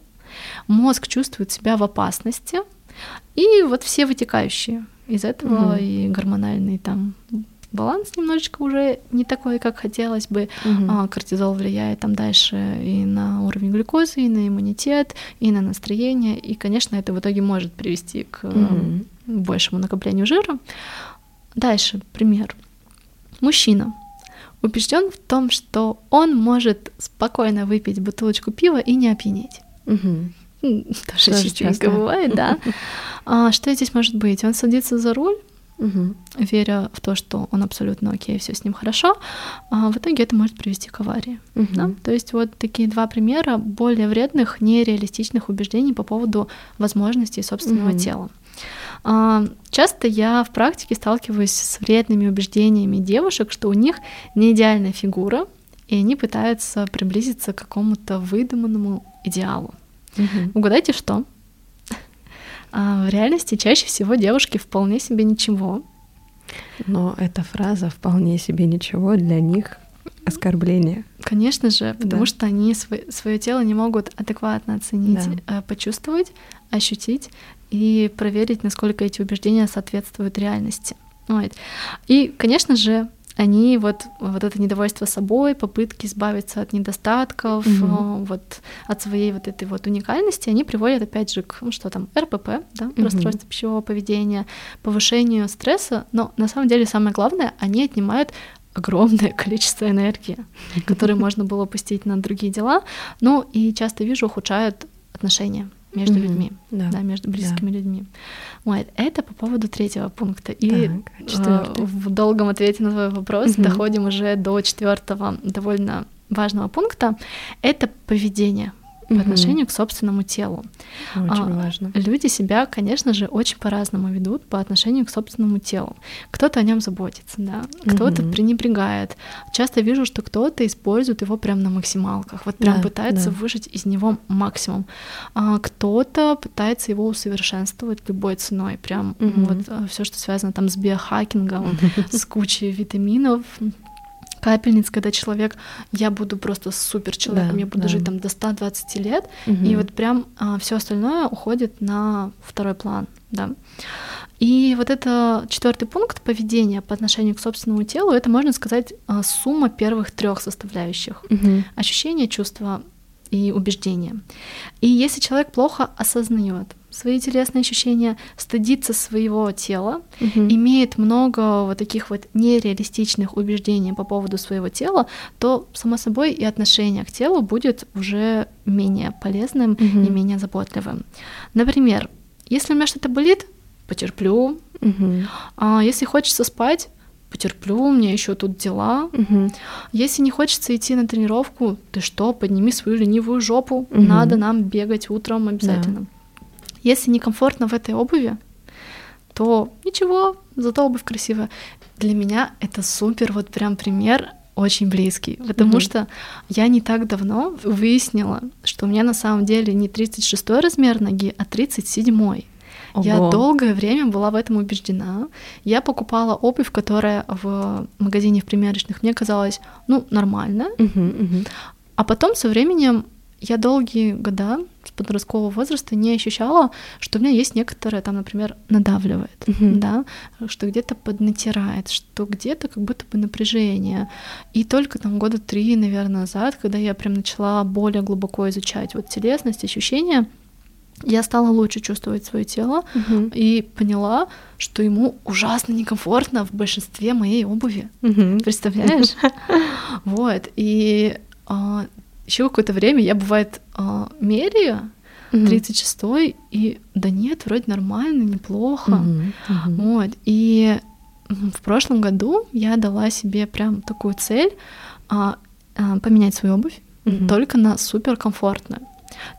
мозг чувствует себя в опасности, и вот все вытекающие из этого угу. и гормональный там баланс немножечко уже не такой, как хотелось бы. Угу. А, кортизол влияет там дальше и на уровень глюкозы, и на иммунитет, и на настроение. И, конечно, это в итоге может привести к угу большему накоплению жира. Дальше, пример. Мужчина убежден в том, что он может спокойно выпить бутылочку пива и не опьянеть. Угу. Тоже, частенько бывает, да. <laughs> А что здесь может быть? Он садится за руль, угу. веря в то, что он абсолютно окей, все с ним хорошо, а в итоге это может привести к аварии. Угу. Да? То есть вот такие два примера более вредных, нереалистичных убеждений по поводу возможностей собственного угу. тела. А, часто я в практике сталкиваюсь с вредными убеждениями девушек, что у них не идеальная фигура, и они пытаются приблизиться к какому-то выдуманному идеалу. Угу. Угадайте, что? <laughs> А в реальности чаще всего девушки вполне себе ничего. Но эта фраза вполне себе ничего для них оскорбление. Конечно же, потому да. что они свое, свое тело не могут адекватно оценить, да. Э, почувствовать, ощутить и проверить, насколько эти убеждения соответствуют реальности. Вот. И, конечно же, они вот, вот это недовольство собой, попытки избавиться от недостатков, mm-hmm. вот от своей вот этой вот уникальности, они приводят опять же к, ну, что там, РПП, да, mm-hmm. расстройство пищевого поведения, повышению стресса, но на самом деле самое главное, они отнимают огромное <laughs> количество энергии, которое можно было пустить на другие дела, ну и часто вижу, ухудшают отношения между mm-hmm. людьми, да. да, между близкими да. людьми. Вот, это по поводу третьего пункта. И так, э, в долгом ответе на твой вопрос mm-hmm. доходим уже до четвертого довольно важного пункта. Это поведение по угу. отношению к собственному телу. Очень а, важно. Люди себя, конечно же, очень по-разному ведут по отношению к собственному телу. Кто-то о нем заботится, да, кто-то угу. пренебрегает. Часто вижу, что кто-то использует его прям на максималках, вот прям да, пытается да. выжать из него максимум. А кто-то пытается его усовершенствовать любой ценой, прям угу. вот э, все, что связано там с биохакингом, <laughs> с кучей витаминов, капельниц, когда человек, я буду просто супер человеком, да, я буду да. жить там до 120 лет, угу. и вот прям а, все остальное уходит на второй план, да. И вот это четвертый пункт поведения по отношению к собственному телу, это можно сказать а, сумма первых трех составляющих: угу. ощущения, чувства и убеждения. И если человек плохо осознает свои телесные ощущения, стыдится своего тела, угу. имеет много вот таких вот нереалистичных убеждений по поводу своего тела, то, само собой, и отношение к телу будет уже менее полезным угу. и менее заботливым. Например, если у меня что-то болит, потерплю. Угу. А если хочется спать, потерплю, у меня еще тут дела. Угу. Если не хочется идти на тренировку, ты что, подними свою ленивую жопу, угу. надо нам бегать утром обязательно. Да. Если некомфортно в этой обуви, то ничего, зато обувь красивая. Для меня это супер, вот прям пример очень близкий, потому mm-hmm. что я не так давно выяснила, что у меня на самом деле не 36 размер ноги, а 37. Ого. Я долгое время была в этом убеждена. Я покупала обувь, которая в магазине в примерочных мне казалась, ну, нормально. Uh-huh, uh-huh. А потом со временем я долгие года подросткового возраста не ощущала, что у меня есть некоторое там, например, надавливает, uh-huh. да, что где-то поднатирает, что где-то как будто бы напряжение. И только там года три, наверное, назад, когда я прям начала более глубоко изучать вот телесность, ощущения, я стала лучше чувствовать свое тело uh-huh. и поняла, что ему ужасно некомфортно в большинстве моей обуви. Uh-huh. Представляешь? <laughs> Вот. И а, еще какое-то время я, бывает, э, меряю, 36-й, и да нет, вроде нормально, неплохо. Mm-hmm. Mm-hmm. Вот. И в прошлом году я дала себе прям такую цель а, а, поменять свою обувь mm-hmm. только на суперкомфортную.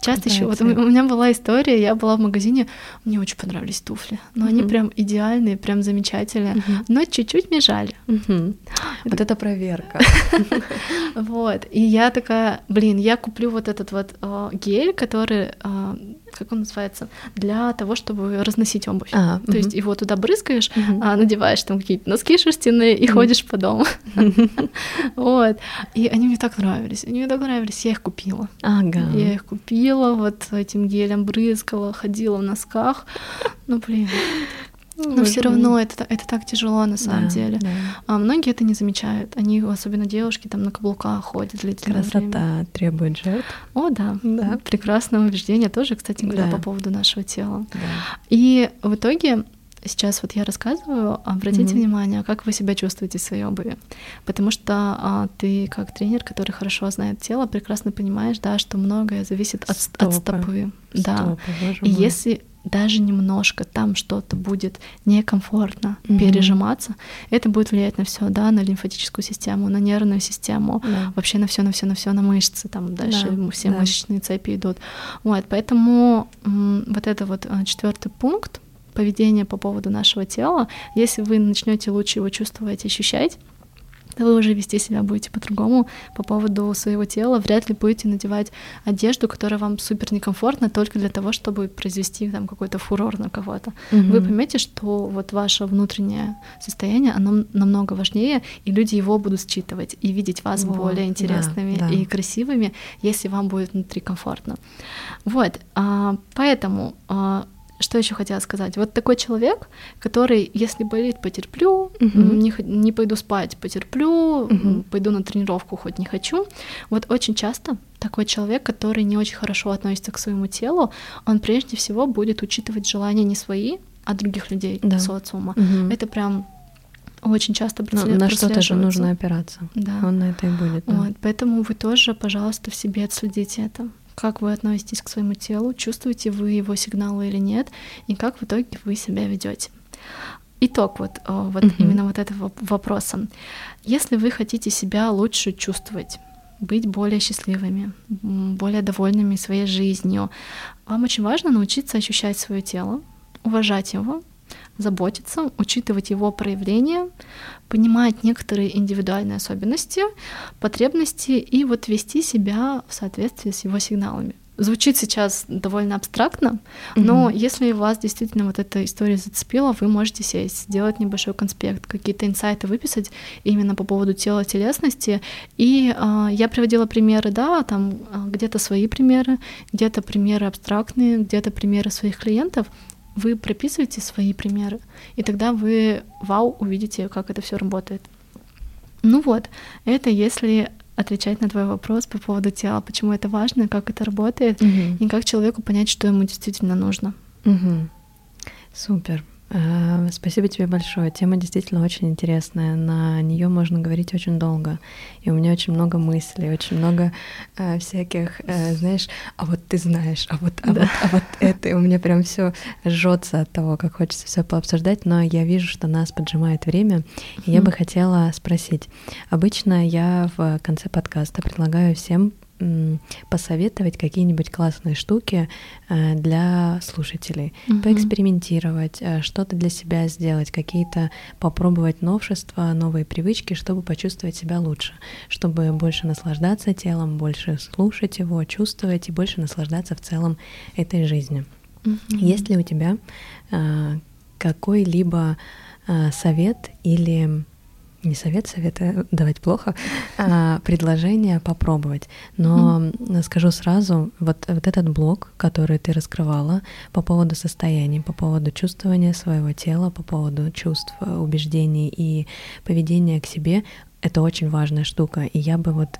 Часто еще, вот у меня была история, я была в магазине, мне очень понравились туфли, но они прям идеальные, прям замечательные, но чуть-чуть мне жаль. <gasps> Вот это проверка. <laughs> Вот, и я такая, блин, я куплю вот этот вот а, гель, который а, как он называется, для того, чтобы разносить обувь. А, То угу. есть его туда брызгаешь, угу. а, надеваешь там какие-то носки шерстяные и угу. ходишь по дому. <laughs> Вот. И они мне так нравились. Они мне так нравились. Я их купила. Ага. Я их купила, вот этим гелем брызгала, ходила в носках. Ну, блин, но все равно это, это так тяжело на самом да, деле. Да. А многие это не замечают. Они, особенно девушки, там на каблуках ходят длительное Красота время. требует жертв. О, да. да. Прекрасное убеждение тоже, кстати говоря, да. по поводу нашего тела. Да. И в итоге сейчас вот я рассказываю, обратите mm-hmm. внимание, как вы себя чувствуете в своей обуви. Потому что а, ты, как тренер, который хорошо знает тело, прекрасно понимаешь, да, что многое зависит от, стопы. от стопы. Стопы, да. И если даже немножко там что-то будет некомфортно mm-hmm. пережиматься, это будет влиять на все, да, на лимфатическую систему, на нервную систему, yeah. вообще на все, на все, на все, на мышцы, там дальше yeah. все yeah. мышечные цепи идут. Вот, поэтому вот это вот а, четвертый пункт поведения по поводу нашего тела, если вы начнете лучше его чувствовать, ощущать, вы уже вести себя будете по-другому по поводу своего тела. Вряд ли будете надевать одежду, которая вам супер некомфортна только для того, чтобы произвести там какой-то фурор на кого-то. Угу. Вы поймете, что вот ваше внутреннее состояние, оно намного важнее, и люди его будут считывать и видеть вас вот, более интересными да, да. и красивыми, если вам будет внутри комфортно. Вот, а, поэтому а, что еще хотела сказать? Вот такой человек, который, если болит, потерплю, uh-huh. не, не пойду спать, потерплю, uh-huh. пойду на тренировку, хоть не хочу. Вот очень часто такой человек, который не очень хорошо относится к своему телу, он прежде всего будет учитывать желания не свои, а других людей, да. социума. Угу. Это прям очень часто Но На что-то же нужно опираться. Да. Он на это и будет. Да. Вот, поэтому вы тоже, пожалуйста, в себе отследите это. Как вы относитесь к своему телу, чувствуете вы его сигналы или нет, и как в итоге вы себя ведете. Итог вот, вот uh именно вот этого вопроса. Если вы хотите себя лучше чувствовать, быть более счастливыми, более довольными своей жизнью, вам очень важно научиться ощущать свое тело, уважать его, заботиться, учитывать его проявления, понимать некоторые индивидуальные особенности, потребности и вот вести себя в соответствии с его сигналами. Звучит сейчас довольно абстрактно, но mm-hmm. если вас действительно вот эта история зацепила, вы можете сесть, сделать небольшой конспект, какие-то инсайты выписать именно по поводу тела, телесности. И э, я приводила примеры, да, там э, где-то свои примеры, где-то примеры абстрактные, где-то примеры своих клиентов вы прописываете свои примеры, и тогда вы, вау, увидите, как это все работает. Ну вот, это если отвечать на твой вопрос по поводу тела, почему это важно, как это работает, угу. и как человеку понять, что ему действительно нужно. Угу. Супер. Э, спасибо тебе большое. Тема действительно очень интересная. На нее можно говорить очень долго. И у меня очень много мыслей, очень много э, всяких, э, знаешь, а вот ты знаешь, а вот, а да. вот, а вот это. И у меня прям все жжется от того, как хочется все пообсуждать. Но я вижу, что нас поджимает время. И я бы хотела спросить. Обычно я в конце подкаста предлагаю всем посоветовать какие-нибудь классные штуки э, для слушателей, угу. поэкспериментировать, э, что-то для себя сделать, какие-то попробовать новшества, новые привычки, чтобы почувствовать себя лучше, чтобы больше наслаждаться телом, больше слушать его, чувствовать и больше наслаждаться в целом этой жизнью. Угу. Есть ли у тебя э, какой-либо совет или не совет, советы давать плохо, а предложение попробовать. Но mm. скажу сразу, вот, вот этот блок, который ты раскрывала по поводу состояний, по поводу чувствования своего тела, по поводу чувств, убеждений и поведения к себе, это очень важная штука. И я бы вот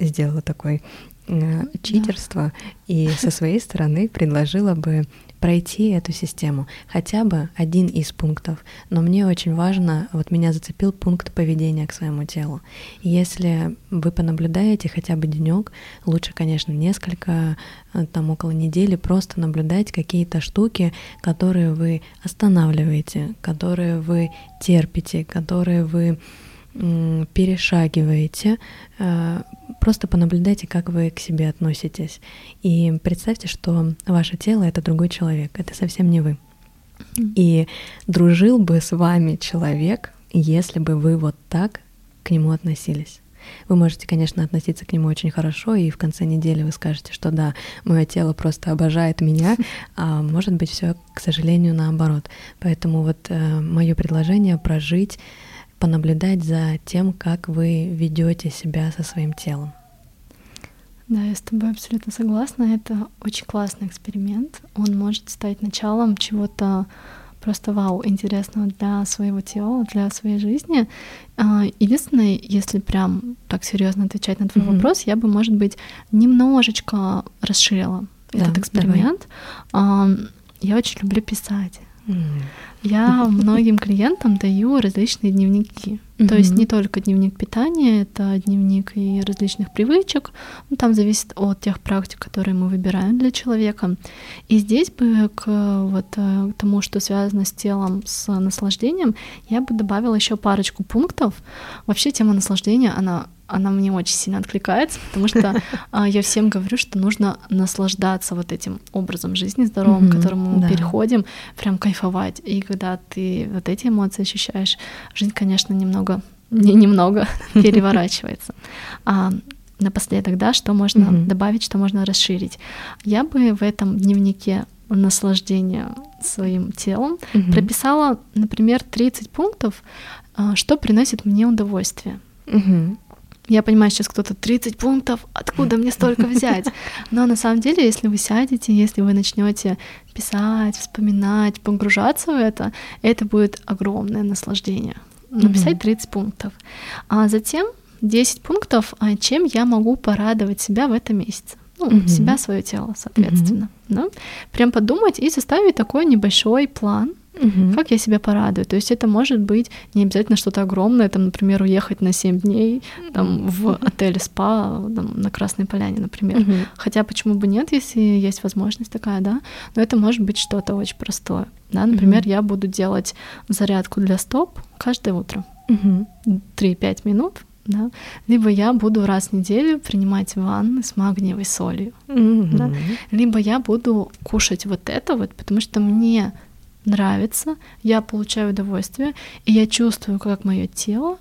сделала такое э, читерство да. и со своей стороны предложила бы пройти эту систему, хотя бы один из пунктов. Но мне очень важно, вот меня зацепил пункт поведения к своему телу. Если вы понаблюдаете хотя бы денек, лучше, конечно, несколько, э, там около недели, просто наблюдать какие-то штуки, которые вы останавливаете, которые вы терпите, которые вы перешагиваете, э, просто понаблюдайте, как вы к себе относитесь. И представьте, что ваше тело — это другой человек, это совсем не вы. И дружил бы с вами человек, если бы вы вот так к нему относились. Вы можете, конечно, относиться к нему очень хорошо, и в конце недели вы скажете, что да, мое тело просто обожает меня, <laughs> а может быть все, к сожалению, наоборот. Поэтому вот э, мое предложение прожить понаблюдать за тем, как вы ведете себя со своим телом. Да, я с тобой абсолютно согласна. Это очень классный эксперимент. Он может стать началом чего-то просто вау, интересного для своего тела, для своей жизни. А, единственное, если прям так серьезно отвечать на твой mm-hmm. вопрос, я бы, может быть, немножечко расширила да, этот эксперимент. Давай. Я очень люблю писать. Mm. Я многим клиентам даю различные дневники. То есть не только дневник питания, это дневник и различных привычек. Ну, там зависит от тех практик, которые мы выбираем для человека. И здесь бы к вот э, к тому, что связано с телом, с наслаждением, я бы добавила еще парочку пунктов. Вообще тема наслаждения, она она мне очень сильно откликается, потому что <laughs> а, я всем говорю, что нужно наслаждаться вот этим образом жизни здоровым, mm-hmm, к которому мы да. переходим, прям кайфовать. И когда ты вот эти эмоции ощущаешь, жизнь, конечно, немного, не немного <laughs> переворачивается. А напоследок, да, что можно mm-hmm. добавить, что можно расширить. Я бы в этом дневнике наслаждения своим телом mm-hmm. прописала, например, 30 пунктов, а, что приносит мне удовольствие. Mm-hmm. Я понимаю, сейчас кто-то 30 пунктов, откуда мне столько <laughs> взять? Но на самом деле, если вы сядете, если вы начнете писать, вспоминать, погружаться в это, это будет огромное наслаждение. Написать 30 пунктов. А затем 10 пунктов, а чем я могу порадовать себя в этом месяце. Ну, mm себя, свое тело, соответственно. mm Да? Прям подумать и составить такой небольшой план, Угу. Как я себя порадую? То есть это может быть не обязательно что-то огромное, там, например, уехать на 7 дней там, в отель спа там, на Красной Поляне, например. Угу. Хотя почему бы нет, если есть возможность такая, да? Но это может быть что-то очень простое. Да? Например, угу. я буду делать зарядку для стоп каждое утро. Угу. 3-5 минут да, либо я буду раз в неделю принимать ванны с магниевой солью, mm-hmm. да, либо я буду кушать вот это вот, потому что мне нравится, я получаю удовольствие, и я чувствую, как мое тело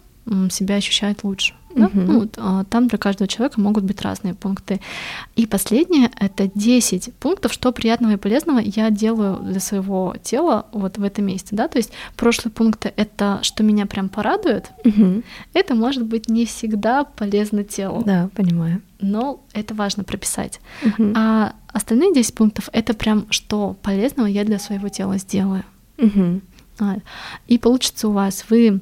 себя ощущает лучше. Да? Угу. Ну, вот, там для каждого человека могут быть разные пункты. И последнее — это 10 пунктов, что приятного и полезного я делаю для своего тела вот в этом месте. Да? То есть прошлые пункты — это что меня прям порадует. Угу. Это может быть не всегда полезно телу. Да, понимаю. Но это важно прописать. Угу. А остальные 10 пунктов — это прям что полезного я для своего тела сделаю. Угу. И получится у вас, вы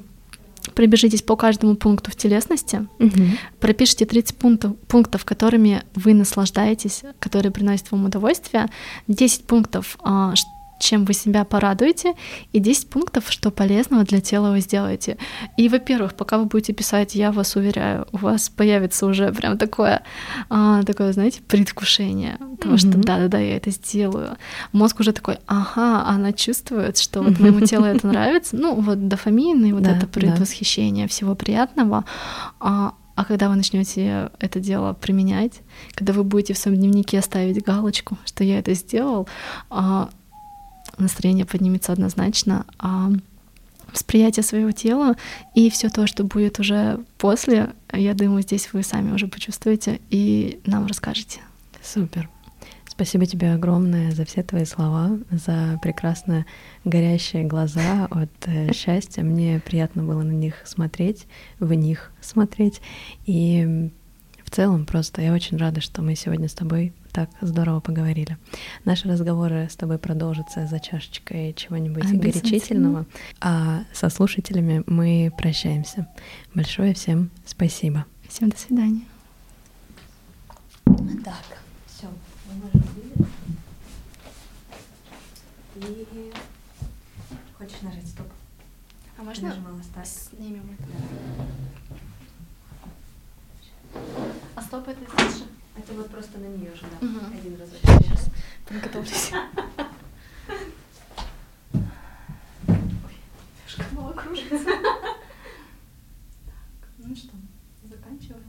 пробежитесь по каждому пункту в телесности, угу. пропишите 30 пунктов, пунктов, которыми вы наслаждаетесь, которые приносят вам удовольствие, 10 пунктов, а, чем вы себя порадуете, и 10 пунктов, что полезного для тела вы сделаете. И, во-первых, пока вы будете писать, я вас уверяю, у вас появится уже прям такое, а, такое, знаете, предвкушение того, mm-hmm. что да-да-да, я это сделаю. Мозг уже такой, ага, она чувствует, что вот моему телу это нравится. Ну, вот дофамин и вот это предвосхищение всего приятного. А, а когда вы начнете это дело применять, когда вы будете в своем дневнике ставить галочку, что я это сделал, а, настроение поднимется однозначно, а восприятие своего тела и все то, что будет уже после, я думаю, здесь вы сами уже почувствуете и нам расскажете. Супер. Спасибо тебе огромное за все твои слова, за прекрасно горящие глаза от э, <laughs> счастья. Мне приятно было на них смотреть, в них смотреть. И в целом просто я очень рада, что мы сегодня с тобой так здорово поговорили. Наши разговоры с тобой продолжатся за чашечкой чего-нибудь горячительного, а со слушателями мы прощаемся. Большое всем спасибо. Всем до свидания. Так, все, И хочешь нажать стоп? А можно снимем это? А стоп это же? Это вот просто на нее же, да. Угу. Один разок. Сейчас подготовлюсь. Ой, немножко мало кружится. <laughs> Так, ну что, заканчиваем.